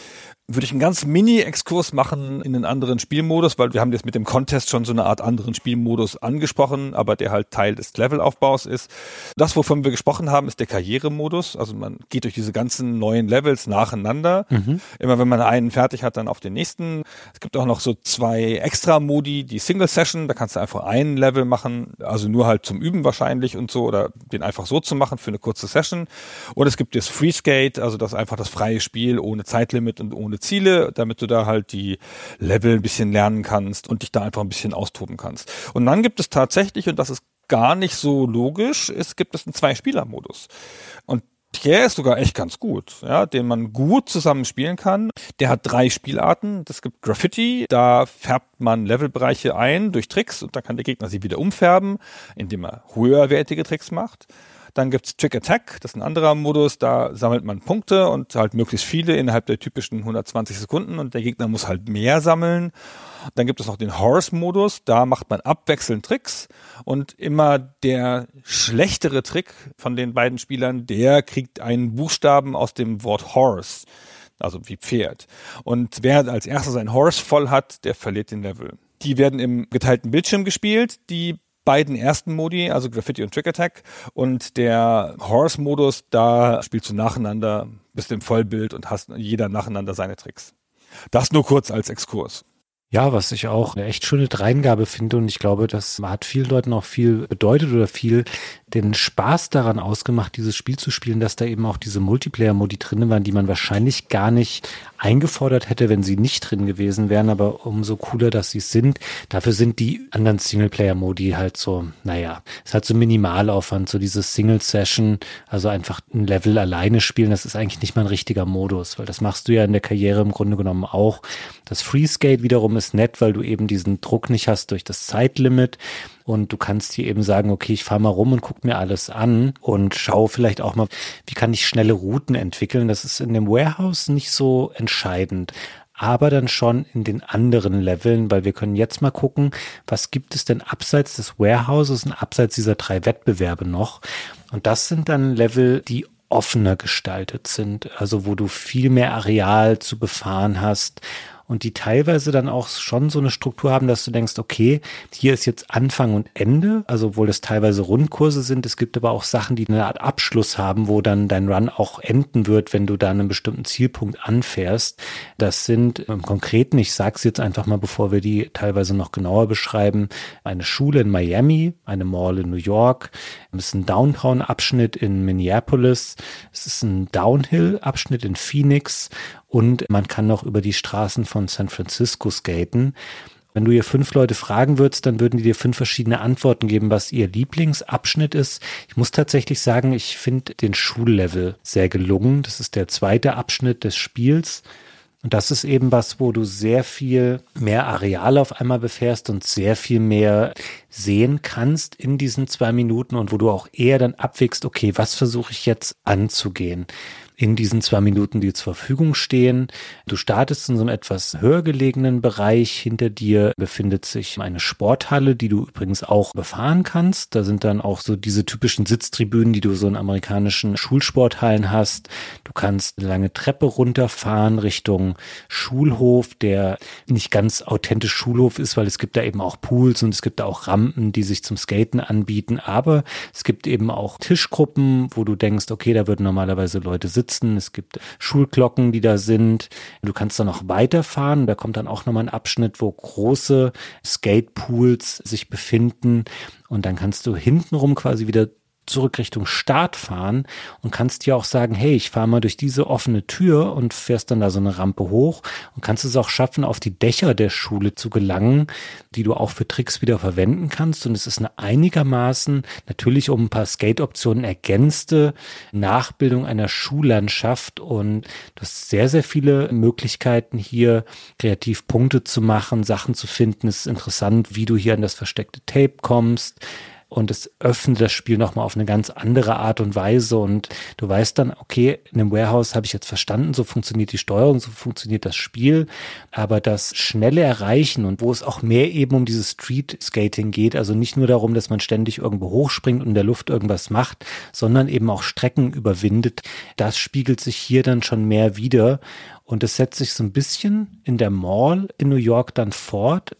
würde ich einen ganz Mini-Exkurs machen in einen anderen Spielmodus, weil wir haben jetzt mit dem Contest schon so eine Art anderen Spielmodus angesprochen, aber der halt Teil des Levelaufbaus ist. Das, wovon wir gesprochen haben, ist der Karrieremodus. Also man geht durch diese ganzen neuen Levels nacheinander. Mhm. Immer wenn man einen fertig hat, dann auf den nächsten. Es gibt auch noch so zwei Extra-Modi, die Single Session, da kannst du einfach einen Level machen, also nur halt zum Üben wahrscheinlich und so, oder den einfach so zu machen für eine kurze Session. Und es gibt das Free Skate, also das einfach das freie Spiel ohne Zeitlimit und ohne Ziele, damit du da halt die Level ein bisschen lernen kannst und dich da einfach ein bisschen austoben kannst. Und dann gibt es tatsächlich, und das ist gar nicht so logisch, es gibt es einen Zwei-Spieler-Modus. Und der ist sogar echt ganz gut, ja, den man gut zusammen spielen kann. Der hat drei Spielarten. Das gibt Graffiti, da färbt man Levelbereiche ein durch Tricks und da kann der Gegner sie wieder umfärben, indem er höherwertige Tricks macht. Dann gibt's Trick Attack, das ist ein anderer Modus, da sammelt man Punkte und halt möglichst viele innerhalb der typischen 120 Sekunden und der Gegner muss halt mehr sammeln. Dann gibt es noch den Horse-Modus, da macht man abwechselnd Tricks und immer der schlechtere Trick von den beiden Spielern, der kriegt einen Buchstaben aus dem Wort Horse, also wie Pferd. Und wer als erster sein Horse voll hat, der verliert den Level. Die werden im geteilten Bildschirm gespielt. Die beiden ersten Modi, also Graffiti und Trick Attack. Und der Horse-Modus, da spielst du nacheinander, bist im Vollbild und hast jeder nacheinander seine Tricks. Das nur kurz als Exkurs. Ja, was ich auch eine echt schöne Dreingabe finde und ich glaube, das hat vielen Leuten auch viel bedeutet oder viel den Spaß daran ausgemacht, dieses Spiel zu spielen, dass da eben auch diese Multiplayer-Modi drin waren, die man wahrscheinlich gar nicht eingefordert hätte, wenn sie nicht drin gewesen wären, aber umso cooler, dass sie sind. Dafür sind die anderen Singleplayer-Modi halt so, naja, es hat so Minimalaufwand, so diese Single-Session, also einfach ein Level alleine spielen, das ist eigentlich nicht mal ein richtiger Modus, weil das machst du ja in der Karriere im Grunde genommen auch. Das Freeskate wiederum ist nett, weil du eben diesen Druck nicht hast durch das Zeitlimit und du kannst hier eben sagen, okay, ich fahre mal rum und guck mir alles an und schau vielleicht auch mal, wie kann ich schnelle Routen entwickeln. Das ist in dem Warehouse nicht so entscheidend aber dann schon in den anderen Leveln, weil wir können jetzt mal gucken, was gibt es denn abseits des Warehouses und abseits dieser drei Wettbewerbe noch. Und das sind dann Level, die offener gestaltet sind, also wo du viel mehr Areal zu befahren hast und die teilweise dann auch schon so eine Struktur haben, dass du denkst, okay, hier ist jetzt Anfang und Ende, also obwohl das teilweise Rundkurse sind, es gibt aber auch Sachen, die eine Art Abschluss haben, wo dann dein Run auch enden wird, wenn du da einen bestimmten Zielpunkt anfährst. Das sind im Konkreten, ich sag's jetzt einfach mal, bevor wir die teilweise noch genauer beschreiben, eine Schule in Miami, eine Mall in New York, es ist ein Downtown-Abschnitt in Minneapolis, es ist ein Downhill-Abschnitt in Phoenix und man kann noch über die Straßen von San Francisco skaten. Wenn du hier fünf Leute fragen würdest, dann würden die dir fünf verschiedene Antworten geben, was ihr Lieblingsabschnitt ist. Ich muss tatsächlich sagen, ich finde den Schullevel sehr gelungen. Das ist der zweite Abschnitt des Spiels. Und das ist eben was, wo du sehr viel mehr Areal auf einmal befährst und sehr viel mehr sehen kannst in diesen zwei Minuten und wo du auch eher dann abwägst, okay, was versuche ich jetzt anzugehen? In diesen zwei Minuten, die zur Verfügung stehen. Du startest in so einem etwas höher gelegenen Bereich. Hinter dir befindet sich eine Sporthalle, die du übrigens auch befahren kannst. Da sind dann auch so diese typischen Sitztribünen, die du so in amerikanischen Schulsporthallen hast. Du kannst eine lange Treppe runterfahren Richtung Schulhof, der nicht ganz authentisch Schulhof ist, weil es gibt da eben auch Pools und es gibt da auch Rampen, die sich zum Skaten anbieten. Aber es gibt eben auch Tischgruppen, wo du denkst, okay, da würden normalerweise Leute sitzen sitzen. Es gibt Schulglocken, die da sind. Du kannst dann noch weiterfahren. Da kommt dann auch nochmal ein Abschnitt, wo große Skatepools sich befinden. Und dann kannst du hintenrum quasi wieder zurück Richtung Start fahren und kannst dir auch sagen, hey, ich fahre mal durch diese offene Tür und fährst dann da so eine Rampe hoch und kannst es auch schaffen, auf die Dächer der Schule zu gelangen, die du auch für Tricks wieder verwenden kannst. Und es ist eine einigermaßen, natürlich um ein paar Skate-Optionen ergänzte Nachbildung einer Schullandschaft und du hast sehr, sehr viele Möglichkeiten hier kreativ Punkte zu machen, Sachen zu finden. Es ist interessant, wie du hier an das versteckte Tape kommst und es öffnet das Spiel nochmal auf eine ganz andere Art und Weise. Und du weißt dann, okay, in einem Warehouse habe ich jetzt verstanden, so funktioniert die Steuerung, so funktioniert das Spiel, aber das schnelle Erreichen und wo es auch mehr eben um dieses Street Skating geht, also nicht nur darum, dass man ständig irgendwo hochspringt und in der Luft irgendwas macht, sondern eben auch Strecken überwindet, das spiegelt sich hier dann schon mehr wieder. Und es setzt sich so ein bisschen in der Mall in New York dann fort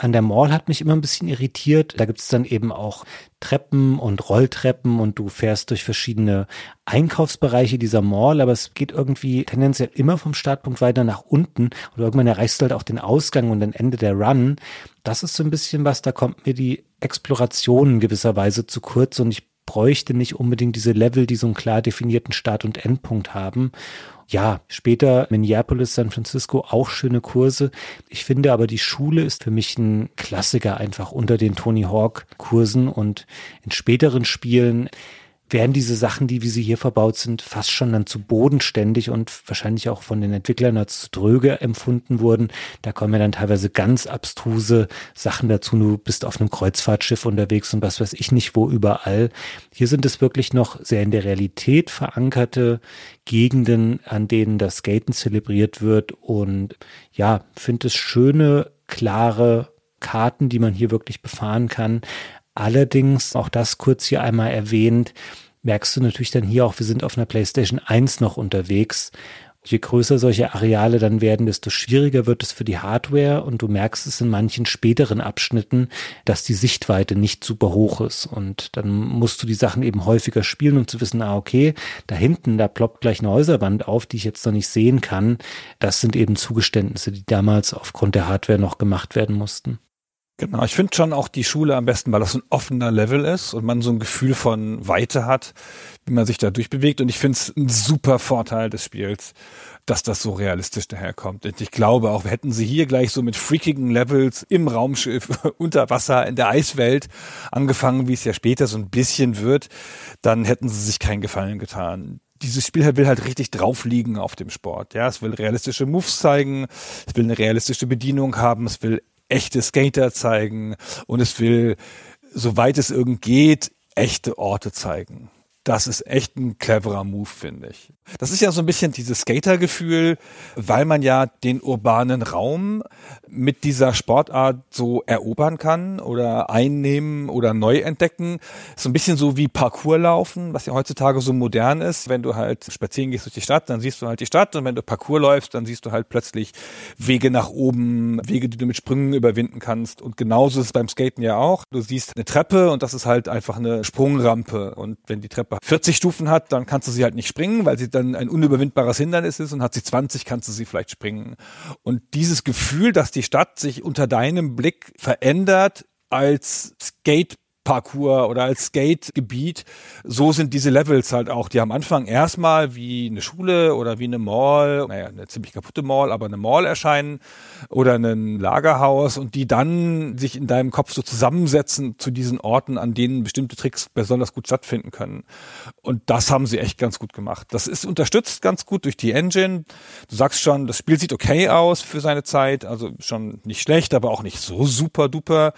an der Mall hat mich immer ein bisschen irritiert. Da gibt es dann eben auch Treppen und Rolltreppen und du fährst durch verschiedene Einkaufsbereiche dieser Mall, aber es geht irgendwie tendenziell immer vom Startpunkt weiter nach unten und irgendwann erreichst du halt auch den Ausgang und dann Ende der Run. Das ist so ein bisschen was, da kommt mir die Exploration gewisserweise zu kurz und ich bräuchte nicht unbedingt diese Level, die so einen klar definierten Start- und Endpunkt haben ja, später Minneapolis, San Francisco auch schöne Kurse. Ich finde aber, die Schule ist für mich ein Klassiker einfach unter den Tony Hawk Kursen und in späteren Spielen werden diese Sachen, die wie sie hier verbaut sind, fast schon dann zu bodenständig und wahrscheinlich auch von den Entwicklern als dröge empfunden wurden. Da kommen ja dann teilweise ganz abstruse Sachen dazu. Du bist auf einem Kreuzfahrtschiff unterwegs und was weiß ich nicht wo überall. Hier sind es wirklich noch sehr in der Realität verankerte Gegenden, an denen das Skaten zelebriert wird und ja, finde es schöne, klare Karten, die man hier wirklich befahren kann. Allerdings, auch das kurz hier einmal erwähnt, merkst du natürlich dann hier auch, wir sind auf einer PlayStation 1 noch unterwegs. Je größer solche Areale dann werden, desto schwieriger wird es für die Hardware und du merkst es in manchen späteren Abschnitten, dass die Sichtweite nicht super hoch ist und dann musst du die Sachen eben häufiger spielen, um zu wissen, ah okay, da hinten, da ploppt gleich eine Häuserwand auf, die ich jetzt noch nicht sehen kann. Das sind eben Zugeständnisse, die damals aufgrund der Hardware noch gemacht werden mussten. Genau, ich finde schon auch die Schule am besten, weil das ein offener Level ist und man so ein Gefühl von Weite hat, wie man sich da durchbewegt. Und ich finde es ein super Vorteil des Spiels, dass das so realistisch daherkommt. Und ich glaube auch, hätten sie hier gleich so mit freakigen Levels im Raumschiff, unter Wasser, in der Eiswelt angefangen, wie es ja später so ein bisschen wird, dann hätten sie sich keinen Gefallen getan dieses Spiel will halt richtig drauf liegen auf dem Sport. Ja, es will realistische Moves zeigen, es will eine realistische Bedienung haben, es will echte Skater zeigen und es will, soweit es irgend geht, echte Orte zeigen. Das ist echt ein cleverer Move, finde ich. Das ist ja so ein bisschen dieses Skater-Gefühl, weil man ja den urbanen Raum mit dieser Sportart so erobern kann oder einnehmen oder neu entdecken. So ein bisschen so wie Parkour laufen, was ja heutzutage so modern ist. Wenn du halt spazieren gehst durch die Stadt, dann siehst du halt die Stadt und wenn du Parkour läufst, dann siehst du halt plötzlich Wege nach oben, Wege, die du mit Sprüngen überwinden kannst. Und genauso ist es beim Skaten ja auch. Du siehst eine Treppe und das ist halt einfach eine Sprungrampe. Und wenn die Treppe 40 Stufen hat, dann kannst du sie halt nicht springen, weil sie dann ein unüberwindbares Hindernis ist und hat sie 20, kannst du sie vielleicht springen. Und dieses Gefühl, dass die Stadt sich unter deinem Blick verändert als Skate Parkour oder als Skate-Gebiet. So sind diese Levels halt auch, die am Anfang erstmal wie eine Schule oder wie eine Mall, naja, eine ziemlich kaputte Mall, aber eine Mall erscheinen oder ein Lagerhaus und die dann sich in deinem Kopf so zusammensetzen zu diesen Orten, an denen bestimmte Tricks besonders gut stattfinden können. Und das haben sie echt ganz gut gemacht. Das ist unterstützt ganz gut durch die Engine. Du sagst schon, das Spiel sieht okay aus für seine Zeit, also schon nicht schlecht, aber auch nicht so super duper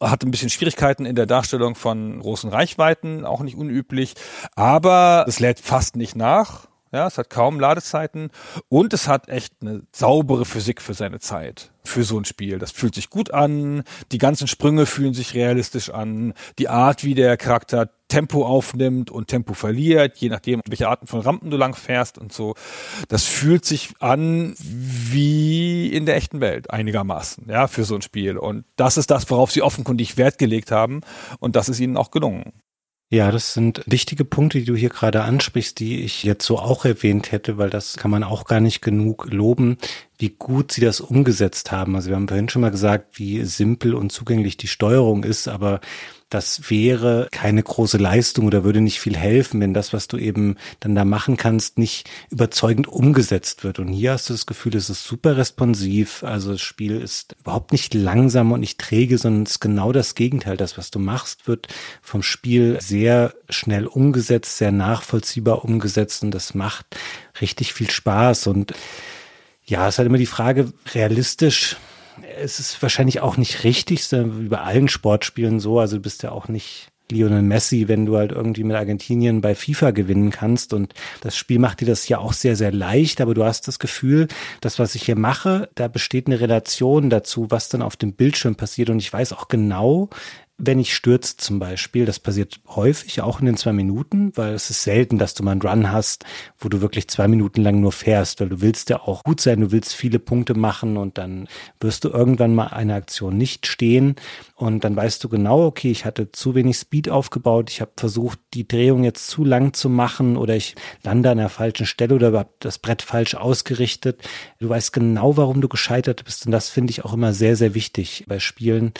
hat ein bisschen Schwierigkeiten in der Darstellung von großen Reichweiten, auch nicht unüblich, aber es lädt fast nicht nach. Ja, es hat kaum Ladezeiten und es hat echt eine saubere Physik für seine Zeit, für so ein Spiel. Das fühlt sich gut an, die ganzen Sprünge fühlen sich realistisch an, die Art, wie der Charakter Tempo aufnimmt und Tempo verliert, je nachdem, welche Arten von Rampen du lang fährst und so. Das fühlt sich an wie in der echten Welt einigermaßen, ja, für so ein Spiel. Und das ist das, worauf sie offenkundig Wert gelegt haben und das ist ihnen auch gelungen. Ja, das sind wichtige Punkte, die du hier gerade ansprichst, die ich jetzt so auch erwähnt hätte, weil das kann man auch gar nicht genug loben, wie gut sie das umgesetzt haben. Also wir haben vorhin schon mal gesagt, wie simpel und zugänglich die Steuerung ist, aber das wäre keine große Leistung oder würde nicht viel helfen, wenn das, was du eben dann da machen kannst, nicht überzeugend umgesetzt wird. Und hier hast du das Gefühl, es ist super responsiv. Also das Spiel ist überhaupt nicht langsam und nicht träge, sondern es ist genau das Gegenteil. Das, was du machst, wird vom Spiel sehr schnell umgesetzt, sehr nachvollziehbar umgesetzt und das macht richtig viel Spaß. Und ja, es ist halt immer die Frage, realistisch es ist wahrscheinlich auch nicht richtig, wie bei allen Sportspielen so. Also du bist ja auch nicht Lionel Messi, wenn du halt irgendwie mit Argentinien bei FIFA gewinnen kannst. Und das Spiel macht dir das ja auch sehr, sehr leicht. Aber du hast das Gefühl, das, was ich hier mache, da besteht eine Relation dazu, was dann auf dem Bildschirm passiert. Und ich weiß auch genau, wenn ich stürze zum Beispiel, das passiert häufig, auch in den zwei Minuten, weil es ist selten, dass du mal einen Run hast, wo du wirklich zwei Minuten lang nur fährst, weil du willst ja auch gut sein, du willst viele Punkte machen und dann wirst du irgendwann mal eine Aktion nicht stehen und dann weißt du genau, okay, ich hatte zu wenig Speed aufgebaut, ich habe versucht, die Drehung jetzt zu lang zu machen oder ich lande an der falschen Stelle oder habe das Brett falsch ausgerichtet. Du weißt genau, warum du gescheitert bist und das finde ich auch immer sehr, sehr wichtig bei Spielen,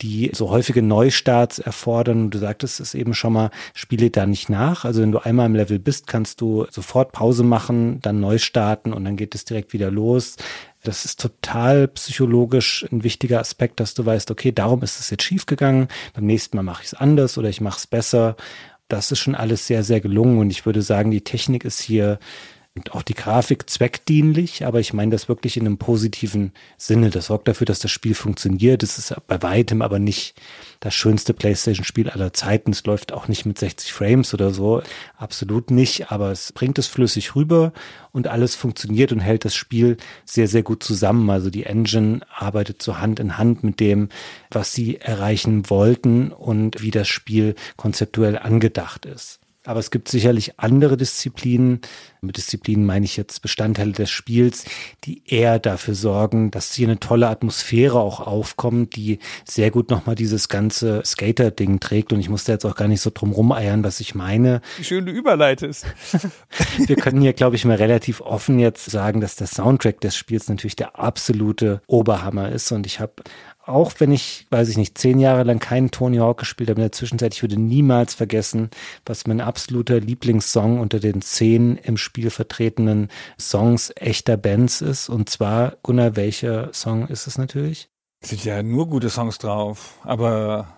die so häufige Neustarts erfordern. Du sagtest es eben schon mal, spiele da nicht nach. Also wenn du einmal im Level bist, kannst du sofort Pause machen, dann neu starten und dann geht es direkt wieder los. Das ist total psychologisch ein wichtiger Aspekt, dass du weißt, okay, darum ist es jetzt schiefgegangen. Beim nächsten Mal mache ich es anders oder ich mache es besser. Das ist schon alles sehr, sehr gelungen und ich würde sagen, die Technik ist hier und auch die Grafik zweckdienlich, aber ich meine das wirklich in einem positiven Sinne. Das sorgt dafür, dass das Spiel funktioniert. Es ist bei weitem aber nicht das schönste PlayStation-Spiel aller Zeiten. Es läuft auch nicht mit 60 Frames oder so. Absolut nicht, aber es bringt es flüssig rüber und alles funktioniert und hält das Spiel sehr, sehr gut zusammen. Also die Engine arbeitet so Hand in Hand mit dem, was sie erreichen wollten und wie das Spiel konzeptuell angedacht ist. Aber es gibt sicherlich andere Disziplinen, mit Disziplinen meine ich jetzt Bestandteile des Spiels, die eher dafür sorgen, dass hier eine tolle Atmosphäre auch aufkommt, die sehr gut nochmal dieses ganze Skater-Ding trägt. Und ich muss da jetzt auch gar nicht so drum rumeiern, was ich meine. Wie schön du überleitest. Wir können hier, glaube ich, mal relativ offen jetzt sagen, dass der Soundtrack des Spiels natürlich der absolute Oberhammer ist. Und ich habe auch wenn ich, weiß ich nicht, zehn Jahre lang keinen Tony Hawk gespielt habe in der Zwischenzeit, ich würde niemals vergessen, was mein absoluter Lieblingssong unter den zehn im Spiel vertretenen Songs echter Bands ist. Und zwar, Gunnar, welcher Song ist es natürlich? Es sind ja nur gute Songs drauf, aber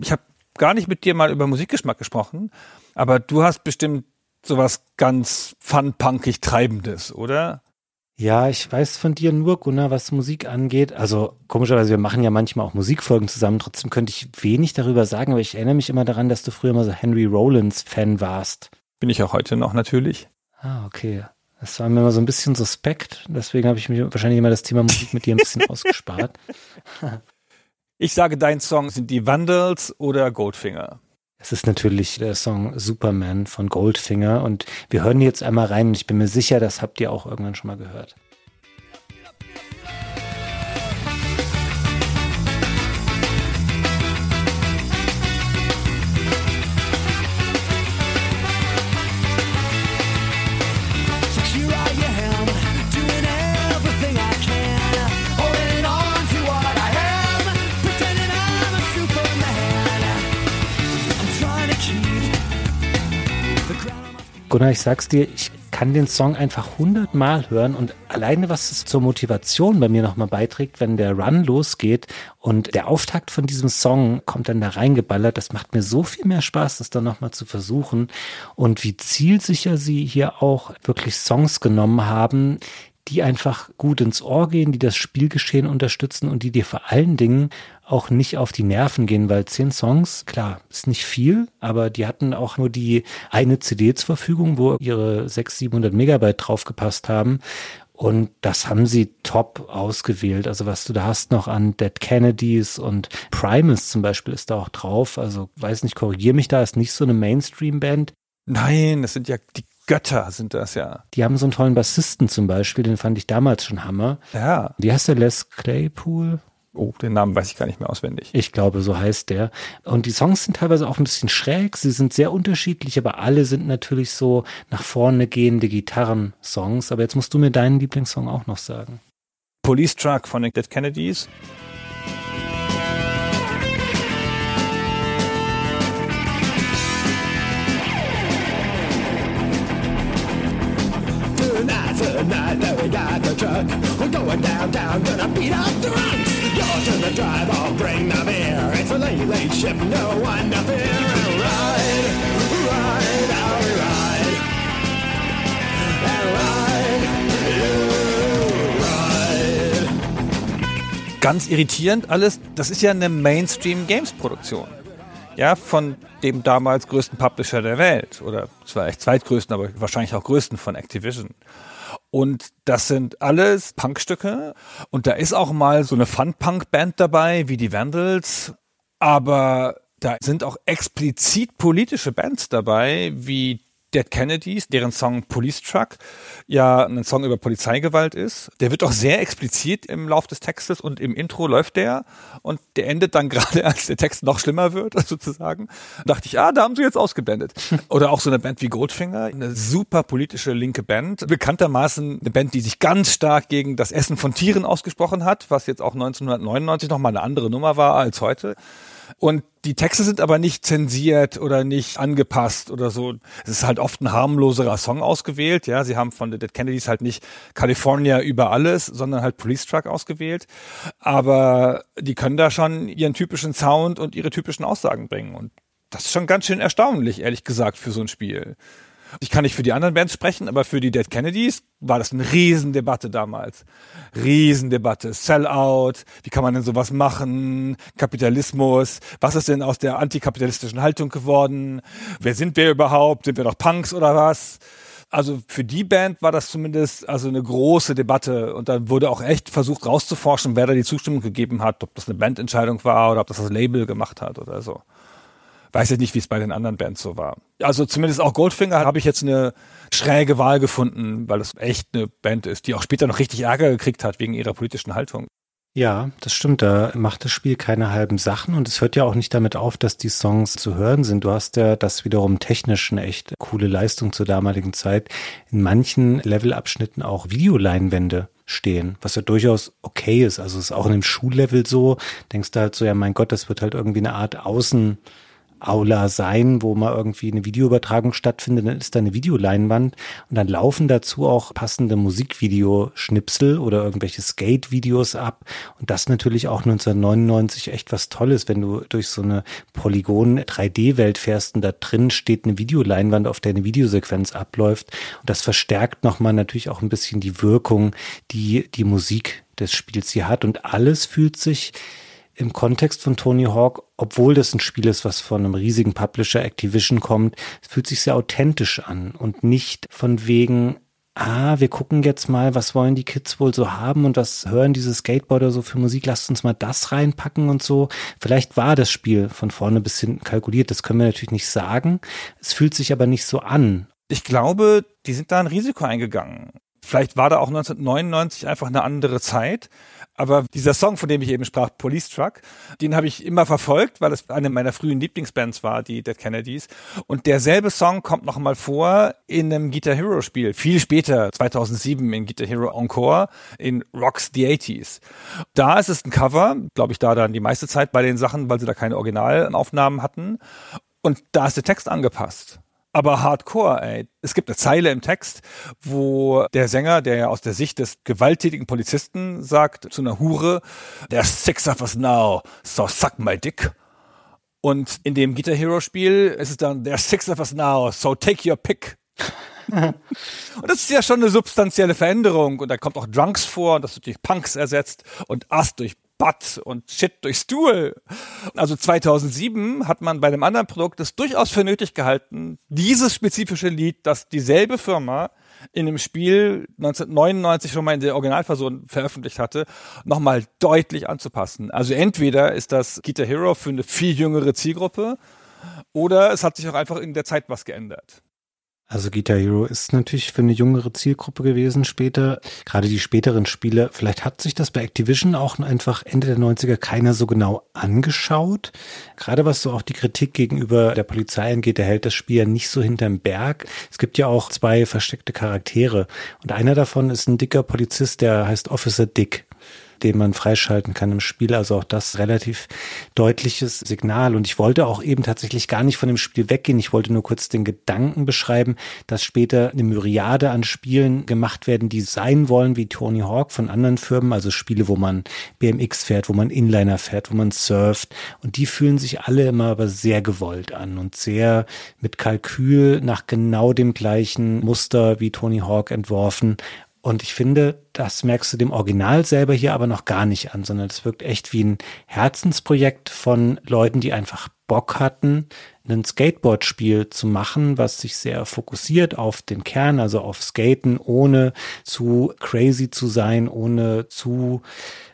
ich habe gar nicht mit dir mal über Musikgeschmack gesprochen, aber du hast bestimmt sowas ganz fun-punkig Treibendes, oder? Ja, ich weiß von dir nur, Gunnar, was Musik angeht. Also komischerweise, wir machen ja manchmal auch Musikfolgen zusammen. Trotzdem könnte ich wenig darüber sagen, aber ich erinnere mich immer daran, dass du früher mal so Henry Rollins Fan warst. Bin ich auch heute noch natürlich. Ah, okay. Das war mir immer so ein bisschen suspekt. Deswegen habe ich mir wahrscheinlich immer das Thema Musik mit dir ein bisschen ausgespart. Ich sage, dein Song sind die Vandals oder Goldfinger. Es ist natürlich der Song Superman von Goldfinger und wir hören jetzt einmal rein und ich bin mir sicher, das habt ihr auch irgendwann schon mal gehört. Gunnar, ich sag's dir, ich kann den Song einfach hundertmal hören und alleine was es zur Motivation bei mir nochmal beiträgt, wenn der Run losgeht und der Auftakt von diesem Song kommt dann da reingeballert, das macht mir so viel mehr Spaß, das dann nochmal zu versuchen. Und wie zielsicher sie hier auch wirklich Songs genommen haben, die einfach gut ins Ohr gehen, die das Spielgeschehen unterstützen und die dir vor allen Dingen auch nicht auf die Nerven gehen, weil zehn Songs, klar, ist nicht viel, aber die hatten auch nur die eine CD zur Verfügung, wo ihre 600, 700 Megabyte draufgepasst haben. Und das haben sie top ausgewählt. Also was du da hast noch an Dead Kennedys und Primus zum Beispiel ist da auch drauf. Also weiß nicht, korrigier mich da, ist nicht so eine Mainstream-Band. Nein, das sind ja die Götter sind das ja. Die haben so einen tollen Bassisten zum Beispiel, den fand ich damals schon Hammer. Ja. Wie heißt der Les Claypool? Oh, den Namen weiß ich gar nicht mehr auswendig. Ich glaube, so heißt der. Und die Songs sind teilweise auch ein bisschen schräg. Sie sind sehr unterschiedlich, aber alle sind natürlich so nach vorne gehende Gitarrensongs. Aber jetzt musst du mir deinen Lieblingssong auch noch sagen. Police Truck von den Dead Kennedys. Tonight's the night that we got the truck. We're going downtown, gonna beat up drunks. You're to the drive, I'll bring the beer. It's a late, late shift, no one to fear. And ride, ride, I'll ride. And ride, you. Ganz irritierend alles. Das ist ja eine Mainstream Games Produktion. Ja, von dem damals größten Publisher der Welt. Oder zwar echt zweitgrößten, aber wahrscheinlich auch größten von Activision. Und das sind alles Punkstücke. Und da ist auch mal so eine Fun-Punk-Band dabei, wie die Vandals. Aber da sind auch explizit politische Bands dabei, wie Dead Kennedys, deren Song Police Truck ja ein Song über Polizeigewalt ist. Der wird auch sehr explizit im Lauf des Textes und im Intro läuft der und der endet dann gerade, als der Text noch schlimmer wird, sozusagen. Da dachte ich, ah, da haben sie jetzt ausgeblendet. Oder auch so eine Band wie Goldfinger, eine super politische linke Band. Bekanntermaßen eine Band, die sich ganz stark gegen das Essen von Tieren ausgesprochen hat, was jetzt auch 1999 nochmal eine andere Nummer war als heute. Und die Texte sind aber nicht zensiert oder nicht angepasst oder so. Es ist halt oft ein harmloserer Song ausgewählt. Ja, sie haben von The Dead Kennedys halt nicht California über alles, sondern halt Police Truck ausgewählt. Aber die können da schon ihren typischen Sound und ihre typischen Aussagen bringen. Und das ist schon ganz schön erstaunlich, ehrlich gesagt, für so ein Spiel. Ich kann nicht für die anderen Bands sprechen, aber für die Dead Kennedys war das eine Riesendebatte damals. Riesendebatte. Sellout. Wie kann man denn sowas machen? Kapitalismus. Was ist denn aus der antikapitalistischen Haltung geworden? Wer sind wir überhaupt? Sind wir doch Punks oder was? Also für die Band war das zumindest also eine große Debatte und dann wurde auch echt versucht rauszuforschen, wer da die Zustimmung gegeben hat, ob das eine Bandentscheidung war oder ob das das Label gemacht hat oder so. Weiß ich nicht, wie es bei den anderen Bands so war. Also zumindest auch Goldfinger habe ich jetzt eine schräge Wahl gefunden, weil es echt eine Band ist, die auch später noch richtig Ärger gekriegt hat wegen ihrer politischen Haltung. Ja, das stimmt. Da macht das Spiel keine halben Sachen und es hört ja auch nicht damit auf, dass die Songs zu hören sind. Du hast ja das wiederum technisch eine echt coole Leistung zur damaligen Zeit. In manchen Levelabschnitten auch Videoleinwände stehen, was ja durchaus okay ist. Also es ist auch in einem Schullevel so. Denkst du halt so, ja mein Gott, das wird halt irgendwie eine Art Außen Aula sein, wo mal irgendwie eine Videoübertragung stattfindet, dann ist da eine Videoleinwand und dann laufen dazu auch passende Musikvideoschnipsel oder irgendwelche Skate-Videos ab. Und das natürlich auch 1999 echt was Tolles, wenn du durch so eine Polygon 3D-Welt fährst und da drin steht eine Videoleinwand, auf der eine Videosequenz abläuft. Und das verstärkt nochmal natürlich auch ein bisschen die Wirkung, die die Musik des Spiels hier hat. Und alles fühlt sich im Kontext von Tony Hawk, obwohl das ein Spiel ist, was von einem riesigen Publisher Activision kommt, es fühlt sich sehr authentisch an und nicht von wegen, ah, wir gucken jetzt mal, was wollen die Kids wohl so haben und was hören diese Skateboarder so für Musik, lasst uns mal das reinpacken und so. Vielleicht war das Spiel von vorne bis hinten kalkuliert, das können wir natürlich nicht sagen. Es fühlt sich aber nicht so an. Ich glaube, die sind da ein Risiko eingegangen. Vielleicht war da auch 1999 einfach eine andere Zeit. Aber dieser Song, von dem ich eben sprach, Police Truck, den habe ich immer verfolgt, weil es eine meiner frühen Lieblingsbands war, die Dead Kennedys. Und derselbe Song kommt noch mal vor in einem Guitar Hero Spiel, viel später, 2007 in Guitar Hero Encore, in Rocks the 80s. Da ist es ein Cover, glaube ich, da dann die meiste Zeit bei den Sachen, weil sie da keine Originalaufnahmen hatten. Und da ist der Text angepasst aber hardcore, ey. Es gibt eine Zeile im Text, wo der Sänger, der ja aus der Sicht des gewalttätigen Polizisten sagt zu einer Hure, there's six of us now, so suck my dick. Und in dem Guitar Hero Spiel ist es dann, there's six of us now, so take your pick. und das ist ja schon eine substanzielle Veränderung. Und da kommt auch Drunks vor, und das wird durch Punks ersetzt und Ass durch Butt und Shit durch Stuhl. Also 2007 hat man bei einem anderen Produkt es durchaus für nötig gehalten, dieses spezifische Lied, das dieselbe Firma in dem Spiel 1999 schon mal in der Originalversion veröffentlicht hatte, nochmal deutlich anzupassen. Also entweder ist das Guitar Hero für eine viel jüngere Zielgruppe oder es hat sich auch einfach in der Zeit was geändert. Also Guitar Hero ist natürlich für eine jüngere Zielgruppe gewesen später. Gerade die späteren Spiele. Vielleicht hat sich das bei Activision auch einfach Ende der 90er keiner so genau angeschaut. Gerade was so auch die Kritik gegenüber der Polizei angeht, der hält das Spiel ja nicht so hinterm Berg. Es gibt ja auch zwei versteckte Charaktere. Und einer davon ist ein dicker Polizist, der heißt Officer Dick den man freischalten kann im Spiel. Also auch das relativ deutliches Signal. Und ich wollte auch eben tatsächlich gar nicht von dem Spiel weggehen. Ich wollte nur kurz den Gedanken beschreiben, dass später eine Myriade an Spielen gemacht werden, die sein wollen wie Tony Hawk von anderen Firmen. Also Spiele, wo man BMX fährt, wo man Inliner fährt, wo man surft. Und die fühlen sich alle immer aber sehr gewollt an und sehr mit Kalkül nach genau dem gleichen Muster wie Tony Hawk entworfen. Und ich finde, das merkst du dem Original selber hier aber noch gar nicht an, sondern es wirkt echt wie ein Herzensprojekt von Leuten, die einfach Bock hatten, ein Skateboard-Spiel zu machen, was sich sehr fokussiert auf den Kern, also auf Skaten, ohne zu crazy zu sein, ohne zu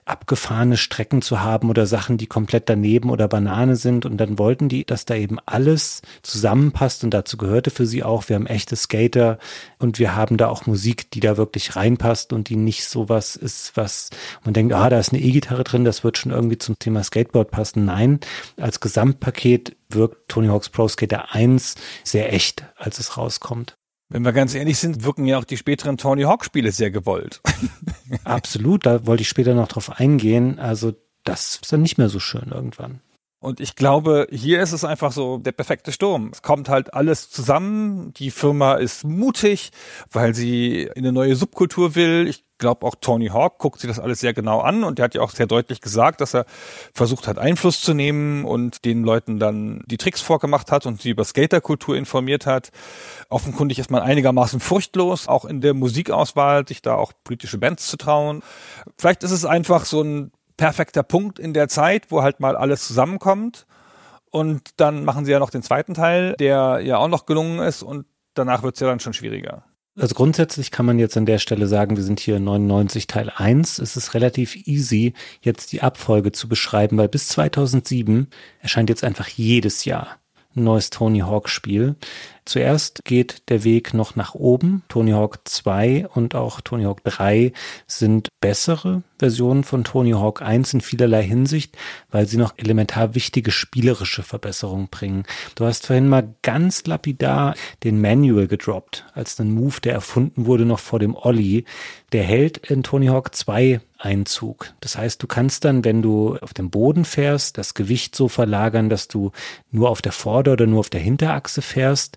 abgefahrene Strecken zu haben oder Sachen, die komplett daneben oder Banane sind. Und dann wollten die, dass da eben alles zusammenpasst und dazu gehörte für sie auch, wir haben echte Skater und wir haben da auch Musik, die da wirklich reinpasst und die nicht so was ist, was man denkt, ah, da ist eine E-Gitarre drin, das wird schon irgendwie zum Thema Skateboard passen. Nein, als Gesamtpaket wirkt Tony Hawk's Pro Skater 1 sehr echt, als es rauskommt. Wenn wir ganz ehrlich sind, wirken ja auch die späteren Tony Hawk Spiele sehr gewollt. Absolut, da wollte ich später noch drauf eingehen. Also das ist dann nicht mehr so schön irgendwann. Und ich glaube, hier ist es einfach so der perfekte Sturm. Es kommt halt alles zusammen. Die Firma ist mutig, weil sie in eine neue Subkultur will. Ich glaube auch Tony Hawk guckt sich das alles sehr genau an und der hat ja auch sehr deutlich gesagt, dass er versucht hat, Einfluss zu nehmen und den Leuten dann die Tricks vorgemacht hat und sie über Skaterkultur informiert hat. Offenkundig ist man einigermaßen furchtlos, auch in der Musikauswahl, sich da auch politische Bands zu trauen. Vielleicht ist es einfach so ein perfekter Punkt in der Zeit, wo halt mal alles zusammenkommt. Und dann machen sie ja noch den zweiten Teil, der ja auch noch gelungen ist und danach wird es ja dann schon schwieriger. Also grundsätzlich kann man jetzt an der Stelle sagen, wir sind hier 99 Teil 1. Es ist relativ easy, jetzt die Abfolge zu beschreiben, weil bis 2007 erscheint jetzt einfach jedes Jahr ein neues Tony Hawk Spiel. Zuerst geht der Weg noch nach oben. Tony Hawk 2 und auch Tony Hawk 3 sind bessere Versionen von Tony Hawk 1 in vielerlei Hinsicht, weil sie noch elementar wichtige spielerische Verbesserungen bringen. Du hast vorhin mal ganz lapidar den Manual gedroppt, als ein Move, der erfunden wurde noch vor dem Olli. Der hält in Tony Hawk 2 Einzug. Das heißt, du kannst dann, wenn du auf dem Boden fährst, das Gewicht so verlagern, dass du nur auf der Vorder- oder nur auf der Hinterachse fährst.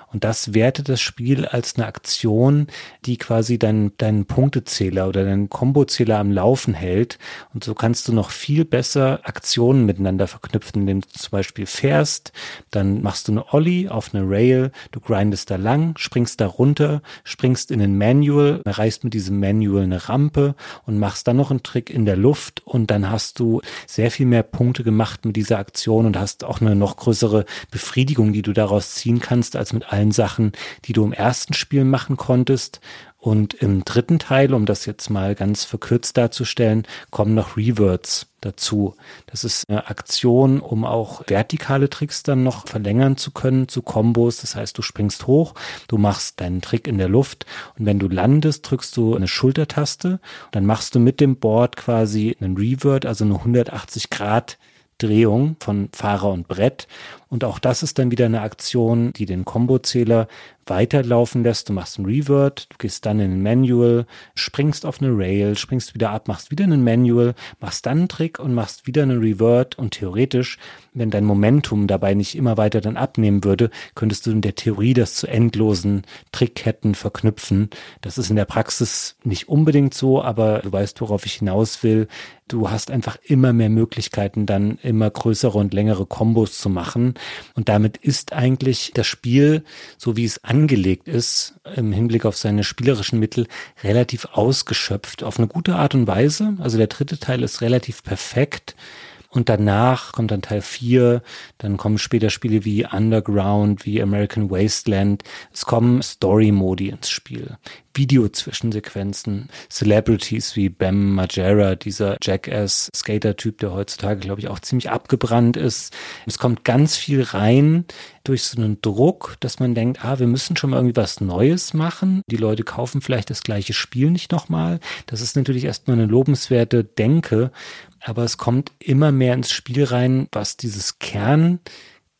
Und das wertet das Spiel als eine Aktion, die quasi deinen, deinen Punktezähler oder deinen Kombozähler am Laufen hält. Und so kannst du noch viel besser Aktionen miteinander verknüpfen, indem du zum Beispiel fährst, dann machst du eine Ollie auf eine Rail, du grindest da lang, springst da runter, springst in ein Manual, erreichst mit diesem Manual eine Rampe und machst dann noch einen Trick in der Luft und dann hast du sehr viel mehr Punkte gemacht mit dieser Aktion und hast auch eine noch größere Befriedigung, die du daraus ziehen kannst, als mit allen Sachen, die du im ersten Spiel machen konntest. Und im dritten Teil, um das jetzt mal ganz verkürzt darzustellen, kommen noch Reverts dazu. Das ist eine Aktion, um auch vertikale Tricks dann noch verlängern zu können zu Kombos. Das heißt, du springst hoch, du machst deinen Trick in der Luft und wenn du landest, drückst du eine Schultertaste. Dann machst du mit dem Board quasi einen Revert, also eine 180 Grad Drehung von Fahrer und Brett. Und auch das ist dann wieder eine Aktion, die den Kombozähler weiterlaufen lässt. Du machst ein Revert, du gehst dann in ein Manual, springst auf eine Rail, springst wieder ab, machst wieder einen Manual, machst dann einen Trick und machst wieder einen Revert und theoretisch, wenn dein Momentum dabei nicht immer weiter dann abnehmen würde, könntest du in der Theorie das zu endlosen Trickketten verknüpfen. Das ist in der Praxis nicht unbedingt so, aber du weißt, worauf ich hinaus will. Du hast einfach immer mehr Möglichkeiten, dann immer größere und längere Kombos zu machen. Und damit ist eigentlich das Spiel, so wie es angelegt ist, im Hinblick auf seine spielerischen Mittel, relativ ausgeschöpft. Auf eine gute Art und Weise. Also der dritte Teil ist relativ perfekt. Und danach kommt dann Teil 4, dann kommen später Spiele wie Underground, wie American Wasteland. Es kommen Story-Modi ins Spiel. Video-Zwischensequenzen, Celebrities wie Bam Margera, dieser Jackass-Skater-Typ, der heutzutage, glaube ich, auch ziemlich abgebrannt ist. Es kommt ganz viel rein durch so einen Druck, dass man denkt, ah, wir müssen schon mal irgendwie was Neues machen. Die Leute kaufen vielleicht das gleiche Spiel nicht nochmal. Das ist natürlich erstmal eine lobenswerte Denke, aber es kommt immer mehr ins Spiel rein, was dieses Kern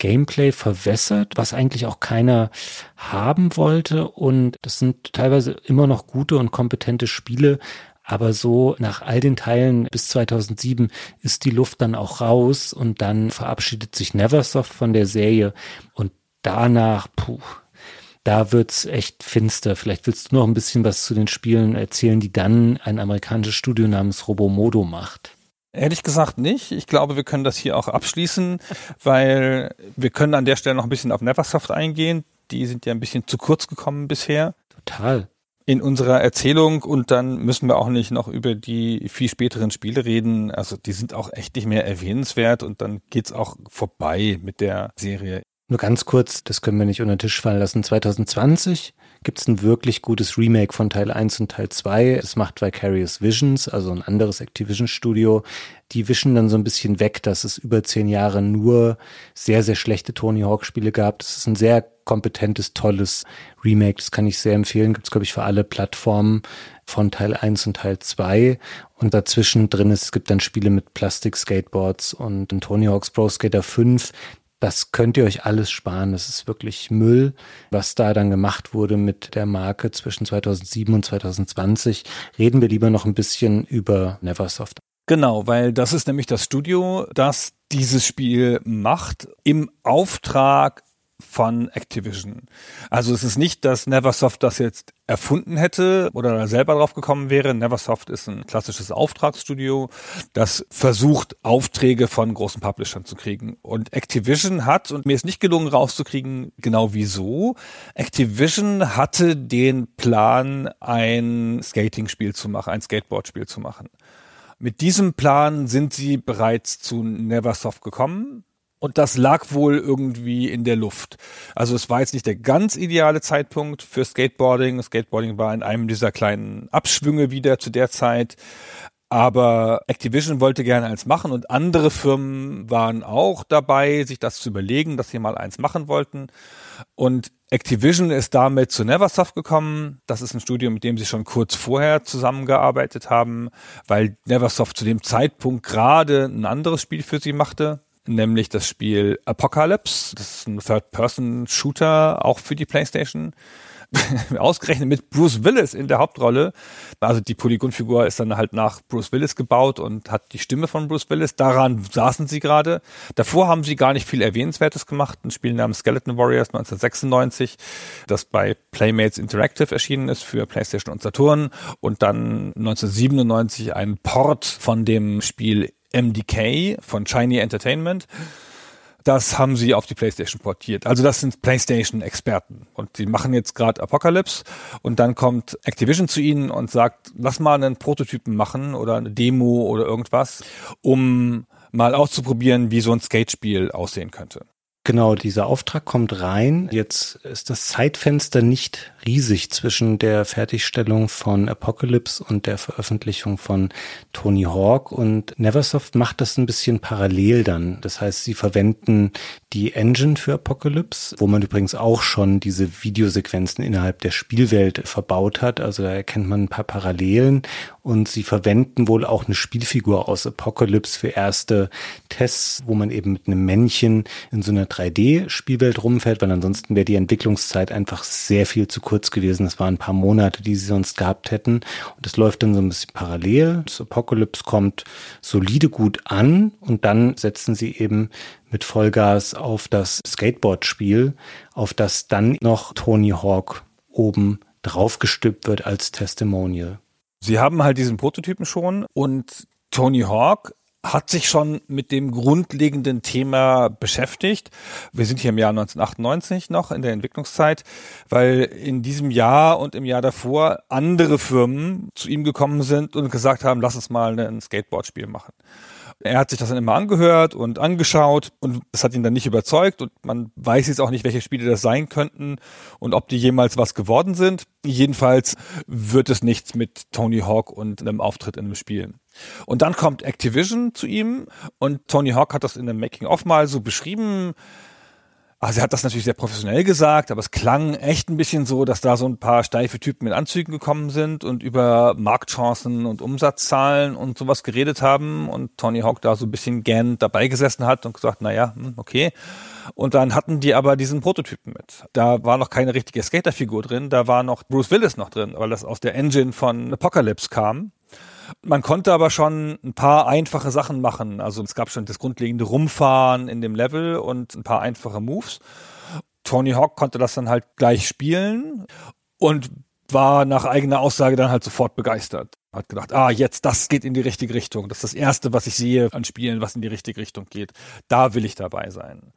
Gameplay verwässert, was eigentlich auch keiner haben wollte. Und das sind teilweise immer noch gute und kompetente Spiele. Aber so nach all den Teilen bis 2007 ist die Luft dann auch raus und dann verabschiedet sich Neversoft von der Serie und danach, puh, da wird's echt finster. Vielleicht willst du noch ein bisschen was zu den Spielen erzählen, die dann ein amerikanisches Studio namens Robomodo macht. Ehrlich gesagt nicht. Ich glaube, wir können das hier auch abschließen, weil wir können an der Stelle noch ein bisschen auf Neversoft eingehen. Die sind ja ein bisschen zu kurz gekommen bisher. Total. In unserer Erzählung und dann müssen wir auch nicht noch über die viel späteren Spiele reden. Also die sind auch echt nicht mehr erwähnenswert und dann geht's auch vorbei mit der Serie. Nur ganz kurz, das können wir nicht unter den Tisch fallen lassen. 2020 gibt es ein wirklich gutes Remake von Teil 1 und Teil 2. Das macht Vicarious Visions, also ein anderes Activision-Studio. Die wischen dann so ein bisschen weg, dass es über zehn Jahre nur sehr, sehr schlechte Tony Hawk-Spiele gab. Das ist ein sehr kompetentes, tolles Remake. Das kann ich sehr empfehlen. Gibt es, glaube ich, für alle Plattformen von Teil 1 und Teil 2. Und dazwischen drin ist, es gibt dann Spiele mit Plastik-Skateboards und ein Tony Hawk's Pro Skater 5. Das könnt ihr euch alles sparen. Das ist wirklich Müll, was da dann gemacht wurde mit der Marke zwischen 2007 und 2020. Reden wir lieber noch ein bisschen über Neversoft. Genau, weil das ist nämlich das Studio, das dieses Spiel macht im Auftrag von Activision. Also es ist nicht, dass Neversoft das jetzt erfunden hätte oder selber drauf gekommen wäre. Neversoft ist ein klassisches Auftragsstudio, das versucht, Aufträge von großen Publishern zu kriegen. Und Activision hat, und mir ist nicht gelungen rauszukriegen, genau wieso, Activision hatte den Plan, ein Skating-Spiel zu machen, ein Skateboard-Spiel zu machen. Mit diesem Plan sind sie bereits zu Neversoft gekommen und das lag wohl irgendwie in der Luft. Also es war jetzt nicht der ganz ideale Zeitpunkt für Skateboarding. Skateboarding war in einem dieser kleinen Abschwünge wieder zu der Zeit. Aber Activision wollte gerne eins machen und andere Firmen waren auch dabei, sich das zu überlegen, dass sie mal eins machen wollten. Und Activision ist damit zu Neversoft gekommen. Das ist ein Studio, mit dem sie schon kurz vorher zusammengearbeitet haben, weil Neversoft zu dem Zeitpunkt gerade ein anderes Spiel für sie machte nämlich das Spiel Apocalypse. Das ist ein Third-Person-Shooter, auch für die PlayStation. Ausgerechnet mit Bruce Willis in der Hauptrolle. Also die Polygonfigur ist dann halt nach Bruce Willis gebaut und hat die Stimme von Bruce Willis. Daran saßen sie gerade. Davor haben sie gar nicht viel Erwähnenswertes gemacht. Ein Spiel namens Skeleton Warriors 1996, das bei Playmates Interactive erschienen ist für PlayStation und Saturn. Und dann 1997 ein Port von dem Spiel MDK von Shiny Entertainment. Das haben sie auf die PlayStation portiert. Also das sind PlayStation-Experten. Und die machen jetzt gerade Apocalypse. Und dann kommt Activision zu ihnen und sagt, lass mal einen Prototypen machen oder eine Demo oder irgendwas, um mal auszuprobieren, wie so ein Skatespiel aussehen könnte. Genau, dieser Auftrag kommt rein. Jetzt ist das Zeitfenster nicht riesig zwischen der Fertigstellung von Apocalypse und der Veröffentlichung von Tony Hawk und Neversoft macht das ein bisschen parallel dann. Das heißt, sie verwenden die Engine für Apocalypse, wo man übrigens auch schon diese Videosequenzen innerhalb der Spielwelt verbaut hat. Also da erkennt man ein paar Parallelen und sie verwenden wohl auch eine Spielfigur aus Apocalypse für erste Tests, wo man eben mit einem Männchen in so einer 3D-Spielwelt rumfährt, weil ansonsten wäre die Entwicklungszeit einfach sehr viel zu kurz gewesen. Das waren ein paar Monate, die sie sonst gehabt hätten. Und das läuft dann so ein bisschen parallel. Das Apocalypse kommt solide gut an und dann setzen sie eben mit Vollgas auf das Skateboard-Spiel, auf das dann noch Tony Hawk oben draufgestülpt wird als Testimonial. Sie haben halt diesen Prototypen schon und Tony Hawk hat sich schon mit dem grundlegenden Thema beschäftigt. Wir sind hier im Jahr 1998 noch in der Entwicklungszeit, weil in diesem Jahr und im Jahr davor andere Firmen zu ihm gekommen sind und gesagt haben, lass uns mal ein Skateboard-Spiel machen. Er hat sich das dann immer angehört und angeschaut und das hat ihn dann nicht überzeugt und man weiß jetzt auch nicht, welche Spiele das sein könnten und ob die jemals was geworden sind. Jedenfalls wird es nichts mit Tony Hawk und einem Auftritt in einem Spiel. Und dann kommt Activision zu ihm und Tony Hawk hat das in einem Making-of mal so beschrieben, also er hat das natürlich sehr professionell gesagt, aber es klang echt ein bisschen so, dass da so ein paar steife Typen mit Anzügen gekommen sind und über Marktchancen und Umsatzzahlen und sowas geredet haben und Tony Hawk da so ein bisschen gern dabei gesessen hat und gesagt, naja, hm, okay. Und dann hatten die aber diesen Prototypen mit. Da war noch keine richtige Skaterfigur drin, da war noch Bruce Willis noch drin, weil das aus der Engine von Apocalypse kam. Man konnte aber schon ein paar einfache Sachen machen. Also es gab schon das grundlegende Rumfahren in dem Level und ein paar einfache Moves. Tony Hawk konnte das dann halt gleich spielen und war nach eigener Aussage dann halt sofort begeistert. Hat gedacht, ah, jetzt, das geht in die richtige Richtung. Das ist das Erste, was ich sehe an Spielen, was in die richtige Richtung geht. Da will ich dabei sein.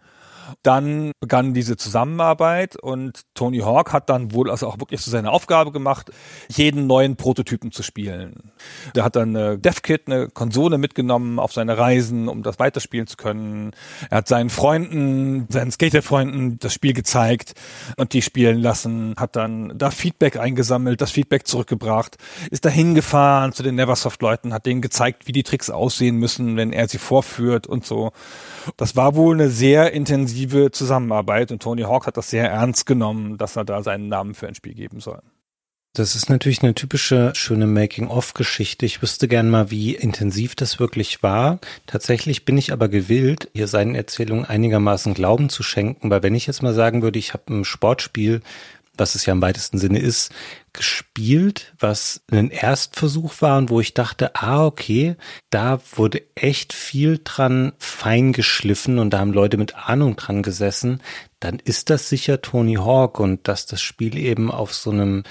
Dann begann diese Zusammenarbeit und Tony Hawk hat dann wohl also auch wirklich so seine Aufgabe gemacht, jeden neuen Prototypen zu spielen. Der hat dann eine DevKit, eine Konsole mitgenommen auf seine Reisen, um das weiterspielen zu können. Er hat seinen Freunden, seinen Skaterfreunden das Spiel gezeigt und die spielen lassen, hat dann da Feedback eingesammelt, das Feedback zurückgebracht, ist dahin gefahren zu den Neversoft-Leuten, hat denen gezeigt, wie die Tricks aussehen müssen, wenn er sie vorführt und so. Das war wohl eine sehr intensive Zusammenarbeit und Tony Hawk hat das sehr ernst genommen, dass er da seinen Namen für ein Spiel geben soll. Das ist natürlich eine typische schöne Making-of-Geschichte. Ich wüsste gern mal, wie intensiv das wirklich war. Tatsächlich bin ich aber gewillt, hier seinen Erzählungen einigermaßen Glauben zu schenken, weil wenn ich jetzt mal sagen würde, ich habe ein Sportspiel was es ja im weitesten Sinne ist, gespielt, was ein Erstversuch war und wo ich dachte, ah, okay, da wurde echt viel dran feingeschliffen und da haben Leute mit Ahnung dran gesessen, dann ist das sicher Tony Hawk und dass das Spiel eben auf so einem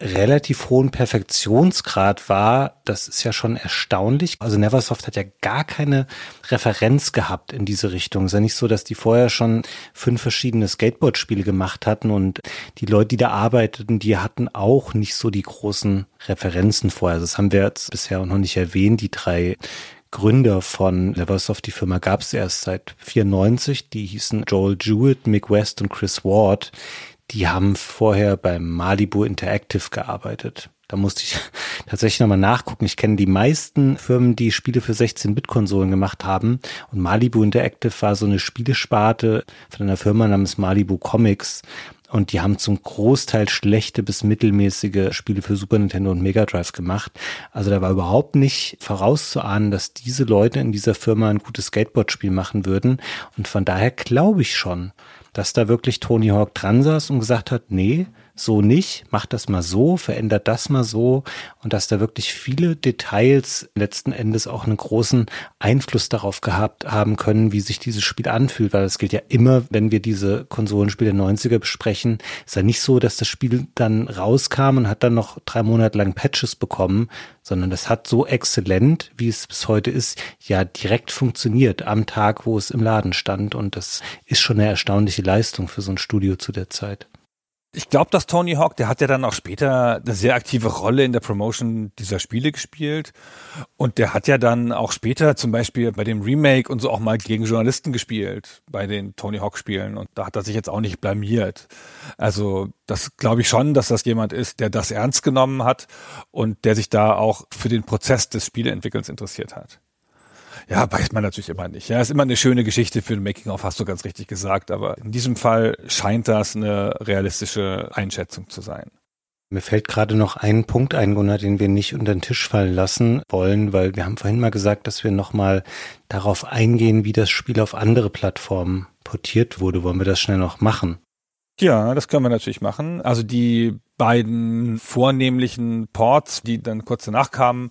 relativ hohen Perfektionsgrad war, das ist ja schon erstaunlich. Also Neversoft hat ja gar keine Referenz gehabt in diese Richtung. Es ist ja nicht so, dass die vorher schon fünf verschiedene Skateboard-Spiele gemacht hatten und die Leute, die da arbeiteten, die hatten auch nicht so die großen Referenzen vorher. Das haben wir jetzt bisher auch noch nicht erwähnt. Die drei Gründer von Neversoft, die Firma gab es erst seit 94. Die hießen Joel Jewett, Mick West und Chris Ward die haben vorher beim Malibu Interactive gearbeitet. Da musste ich tatsächlich nochmal nachgucken. Ich kenne die meisten Firmen, die Spiele für 16-Bit-Konsolen gemacht haben. Und Malibu Interactive war so eine Spielesparte von einer Firma namens Malibu Comics. Und die haben zum Großteil schlechte bis mittelmäßige Spiele für Super Nintendo und Mega Drive gemacht. Also da war überhaupt nicht vorauszuahnen, dass diese Leute in dieser Firma ein gutes Skateboard-Spiel machen würden. Und von daher glaube ich schon, dass da wirklich Tony Hawk dran saß und gesagt hat, nee, so nicht, mach das mal so, verändert das mal so und dass da wirklich viele Details letzten Endes auch einen großen Einfluss darauf gehabt haben können, wie sich dieses Spiel anfühlt, weil es gilt ja immer, wenn wir diese Konsolenspiele der 90er besprechen, ist ja nicht so, dass das Spiel dann rauskam und hat dann noch drei Monate lang Patches bekommen, sondern das hat so exzellent, wie es bis heute ist, ja direkt funktioniert am Tag, wo es im Laden stand. Und das ist schon eine erstaunliche Leistung für so ein Studio zu der Zeit. Ich glaube, dass Tony Hawk, der hat ja dann auch später eine sehr aktive Rolle in der Promotion dieser Spiele gespielt. Und der hat ja dann auch später zum Beispiel bei dem Remake und so auch mal gegen Journalisten gespielt, bei den Tony Hawk Spielen. Und da hat er sich jetzt auch nicht blamiert. Also das glaube ich schon, dass das jemand ist, der das ernst genommen hat und der sich da auch für den Prozess des Spieleentwickelns interessiert hat. Ja, weiß man natürlich immer nicht. Ja, ist immer eine schöne Geschichte für ein Making-of, hast du ganz richtig gesagt. Aber in diesem Fall scheint das eine realistische Einschätzung zu sein. Mir fällt gerade noch ein Punkt ein, Gunnar, den wir nicht unter den Tisch fallen lassen wollen, weil wir haben vorhin mal gesagt, dass wir nochmal darauf eingehen, wie das Spiel auf andere Plattformen portiert wurde. Wollen wir das schnell noch machen? Ja, das können wir natürlich machen. Also die beiden vornehmlichen Ports, die dann kurz danach kamen,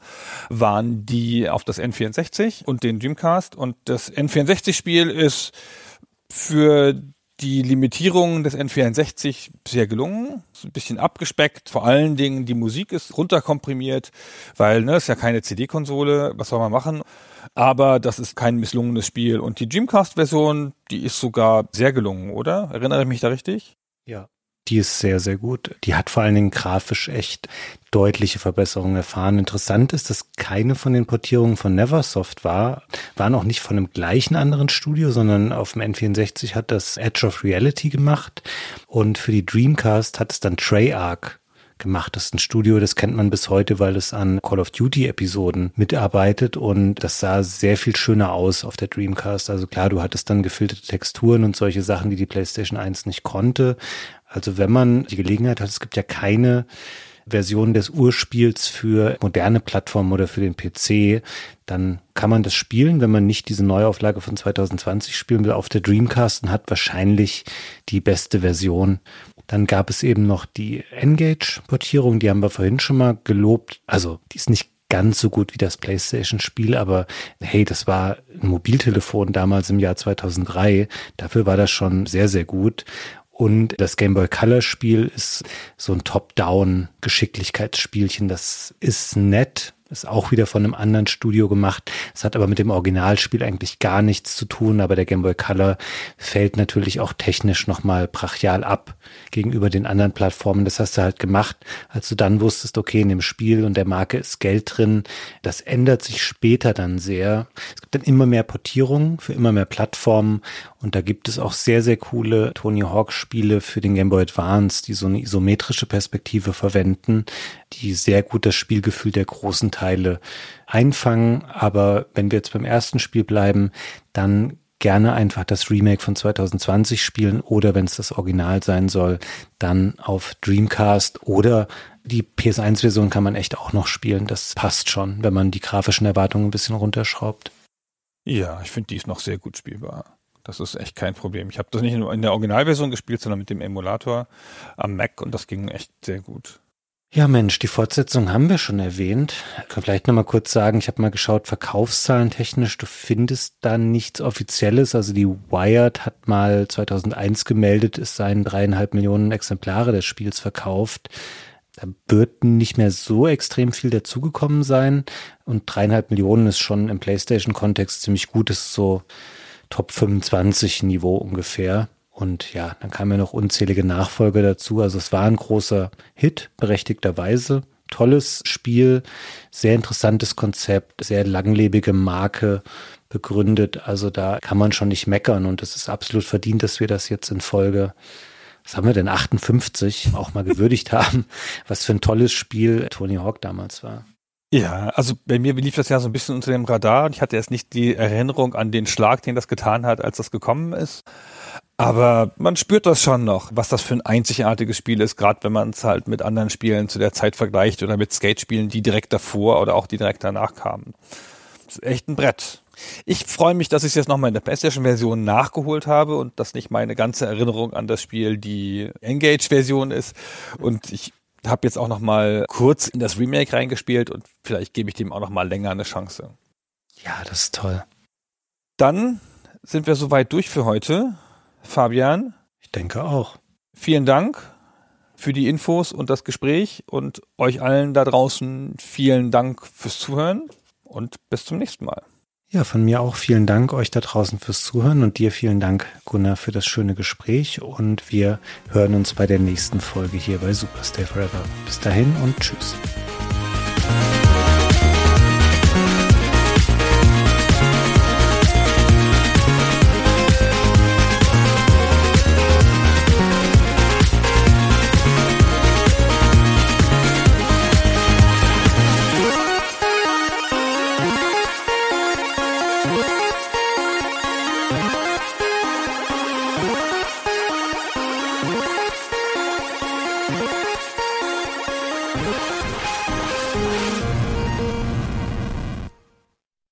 waren die auf das N64 und den Dreamcast. Und das N64-Spiel ist für die Limitierung des N64 sehr gelungen, ist ein bisschen abgespeckt, vor allen Dingen die Musik ist runterkomprimiert, weil ne, ist ja keine CD-Konsole, was soll man machen? Aber das ist kein misslungenes Spiel. Und die Dreamcast-Version, die ist sogar sehr gelungen, oder? Erinnere ich mich da richtig? Ja. Die ist sehr, sehr gut. Die hat vor allen Dingen grafisch echt deutliche Verbesserungen erfahren. Interessant ist, dass keine von den Portierungen von Neversoft war, waren auch nicht von dem gleichen anderen Studio, sondern auf dem N64 hat das Edge of Reality gemacht und für die Dreamcast hat es dann Treyarch gemacht. Das ist ein Studio, das kennt man bis heute, weil es an Call of Duty Episoden mitarbeitet und das sah sehr viel schöner aus auf der Dreamcast. Also klar, du hattest dann gefilterte Texturen und solche Sachen, die die PlayStation 1 nicht konnte. Also wenn man die Gelegenheit hat, es gibt ja keine Version des Urspiels für moderne Plattformen oder für den PC, dann kann man das spielen, wenn man nicht diese Neuauflage von 2020 spielen will auf der Dreamcast und hat wahrscheinlich die beste Version. Dann gab es eben noch die Engage-Portierung, die haben wir vorhin schon mal gelobt. Also die ist nicht ganz so gut wie das PlayStation-Spiel, aber hey, das war ein Mobiltelefon damals im Jahr 2003. Dafür war das schon sehr, sehr gut. Und das Game Boy Color Spiel ist so ein Top-Down-Geschicklichkeitsspielchen. Das ist nett, ist auch wieder von einem anderen Studio gemacht. Es hat aber mit dem Originalspiel eigentlich gar nichts zu tun, aber der Game Boy Color fällt natürlich auch technisch nochmal brachial ab gegenüber den anderen Plattformen. Das hast du halt gemacht, als du dann wusstest, okay, in dem Spiel und der Marke ist Geld drin. Das ändert sich später dann sehr. Es gibt dann immer mehr Portierungen für immer mehr Plattformen und da gibt es auch sehr, sehr coole Tony Hawk Spiele für den Game Boy Advance, die so eine isometrische Perspektive verwenden, die sehr gut das Spielgefühl der großen Teile einfangen. Aber wenn wir jetzt beim ersten Spiel bleiben, dann gerne einfach das Remake von 2020 spielen oder wenn es das Original sein soll, dann auf Dreamcast oder die PS1-Version kann man echt auch noch spielen. Das passt schon, wenn man die grafischen Erwartungen ein bisschen runterschraubt. Ja, ich finde, die ist noch sehr gut spielbar. Das ist echt kein Problem. Ich habe das nicht nur in der Originalversion gespielt, sondern mit dem Emulator am Mac und das ging echt sehr gut. Ja, Mensch, die Fortsetzung haben wir schon erwähnt. Ich kann vielleicht nochmal kurz sagen, ich habe mal geschaut, Verkaufszahlen technisch, du findest da nichts Offizielles. Also die Wired hat mal 2001 gemeldet, es seien dreieinhalb Millionen Exemplare des Spiels verkauft. Da wird nicht mehr so extrem viel dazugekommen sein. Und dreieinhalb Millionen ist schon im PlayStation-Kontext ziemlich gut. Das ist so Top 25 Niveau ungefähr. Und ja, dann kamen ja noch unzählige Nachfolger dazu. Also es war ein großer Hit, berechtigterweise. Tolles Spiel, sehr interessantes Konzept, sehr langlebige Marke begründet. Also da kann man schon nicht meckern und es ist absolut verdient, dass wir das jetzt in Folge, was haben wir denn, 58 auch mal gewürdigt haben. Was für ein tolles Spiel Tony Hawk damals war. Ja, also bei mir lief das ja so ein bisschen unter dem Radar und ich hatte erst nicht die Erinnerung an den Schlag, den das getan hat, als das gekommen ist. Aber man spürt das schon noch, was das für ein einzigartiges Spiel ist, gerade wenn man es halt mit anderen Spielen zu der Zeit vergleicht oder mit Skate-Spielen, die direkt davor oder auch die direkt danach kamen. Das ist echt ein Brett. Ich freue mich, dass ich es jetzt nochmal in der PlayStation-Version nachgeholt habe und dass nicht meine ganze Erinnerung an das Spiel die Engage-Version ist. Und ich habe jetzt auch nochmal kurz in das Remake reingespielt und vielleicht gebe ich dem auch nochmal länger eine Chance. Ja, das ist toll. Dann sind wir soweit durch für heute. Fabian. Ich denke auch. Vielen Dank für die Infos und das Gespräch und euch allen da draußen vielen Dank fürs Zuhören und bis zum nächsten Mal. Ja, von mir auch vielen Dank euch da draußen fürs Zuhören und dir vielen Dank, Gunnar, für das schöne Gespräch und wir hören uns bei der nächsten Folge hier bei Superstay Forever. Bis dahin und tschüss.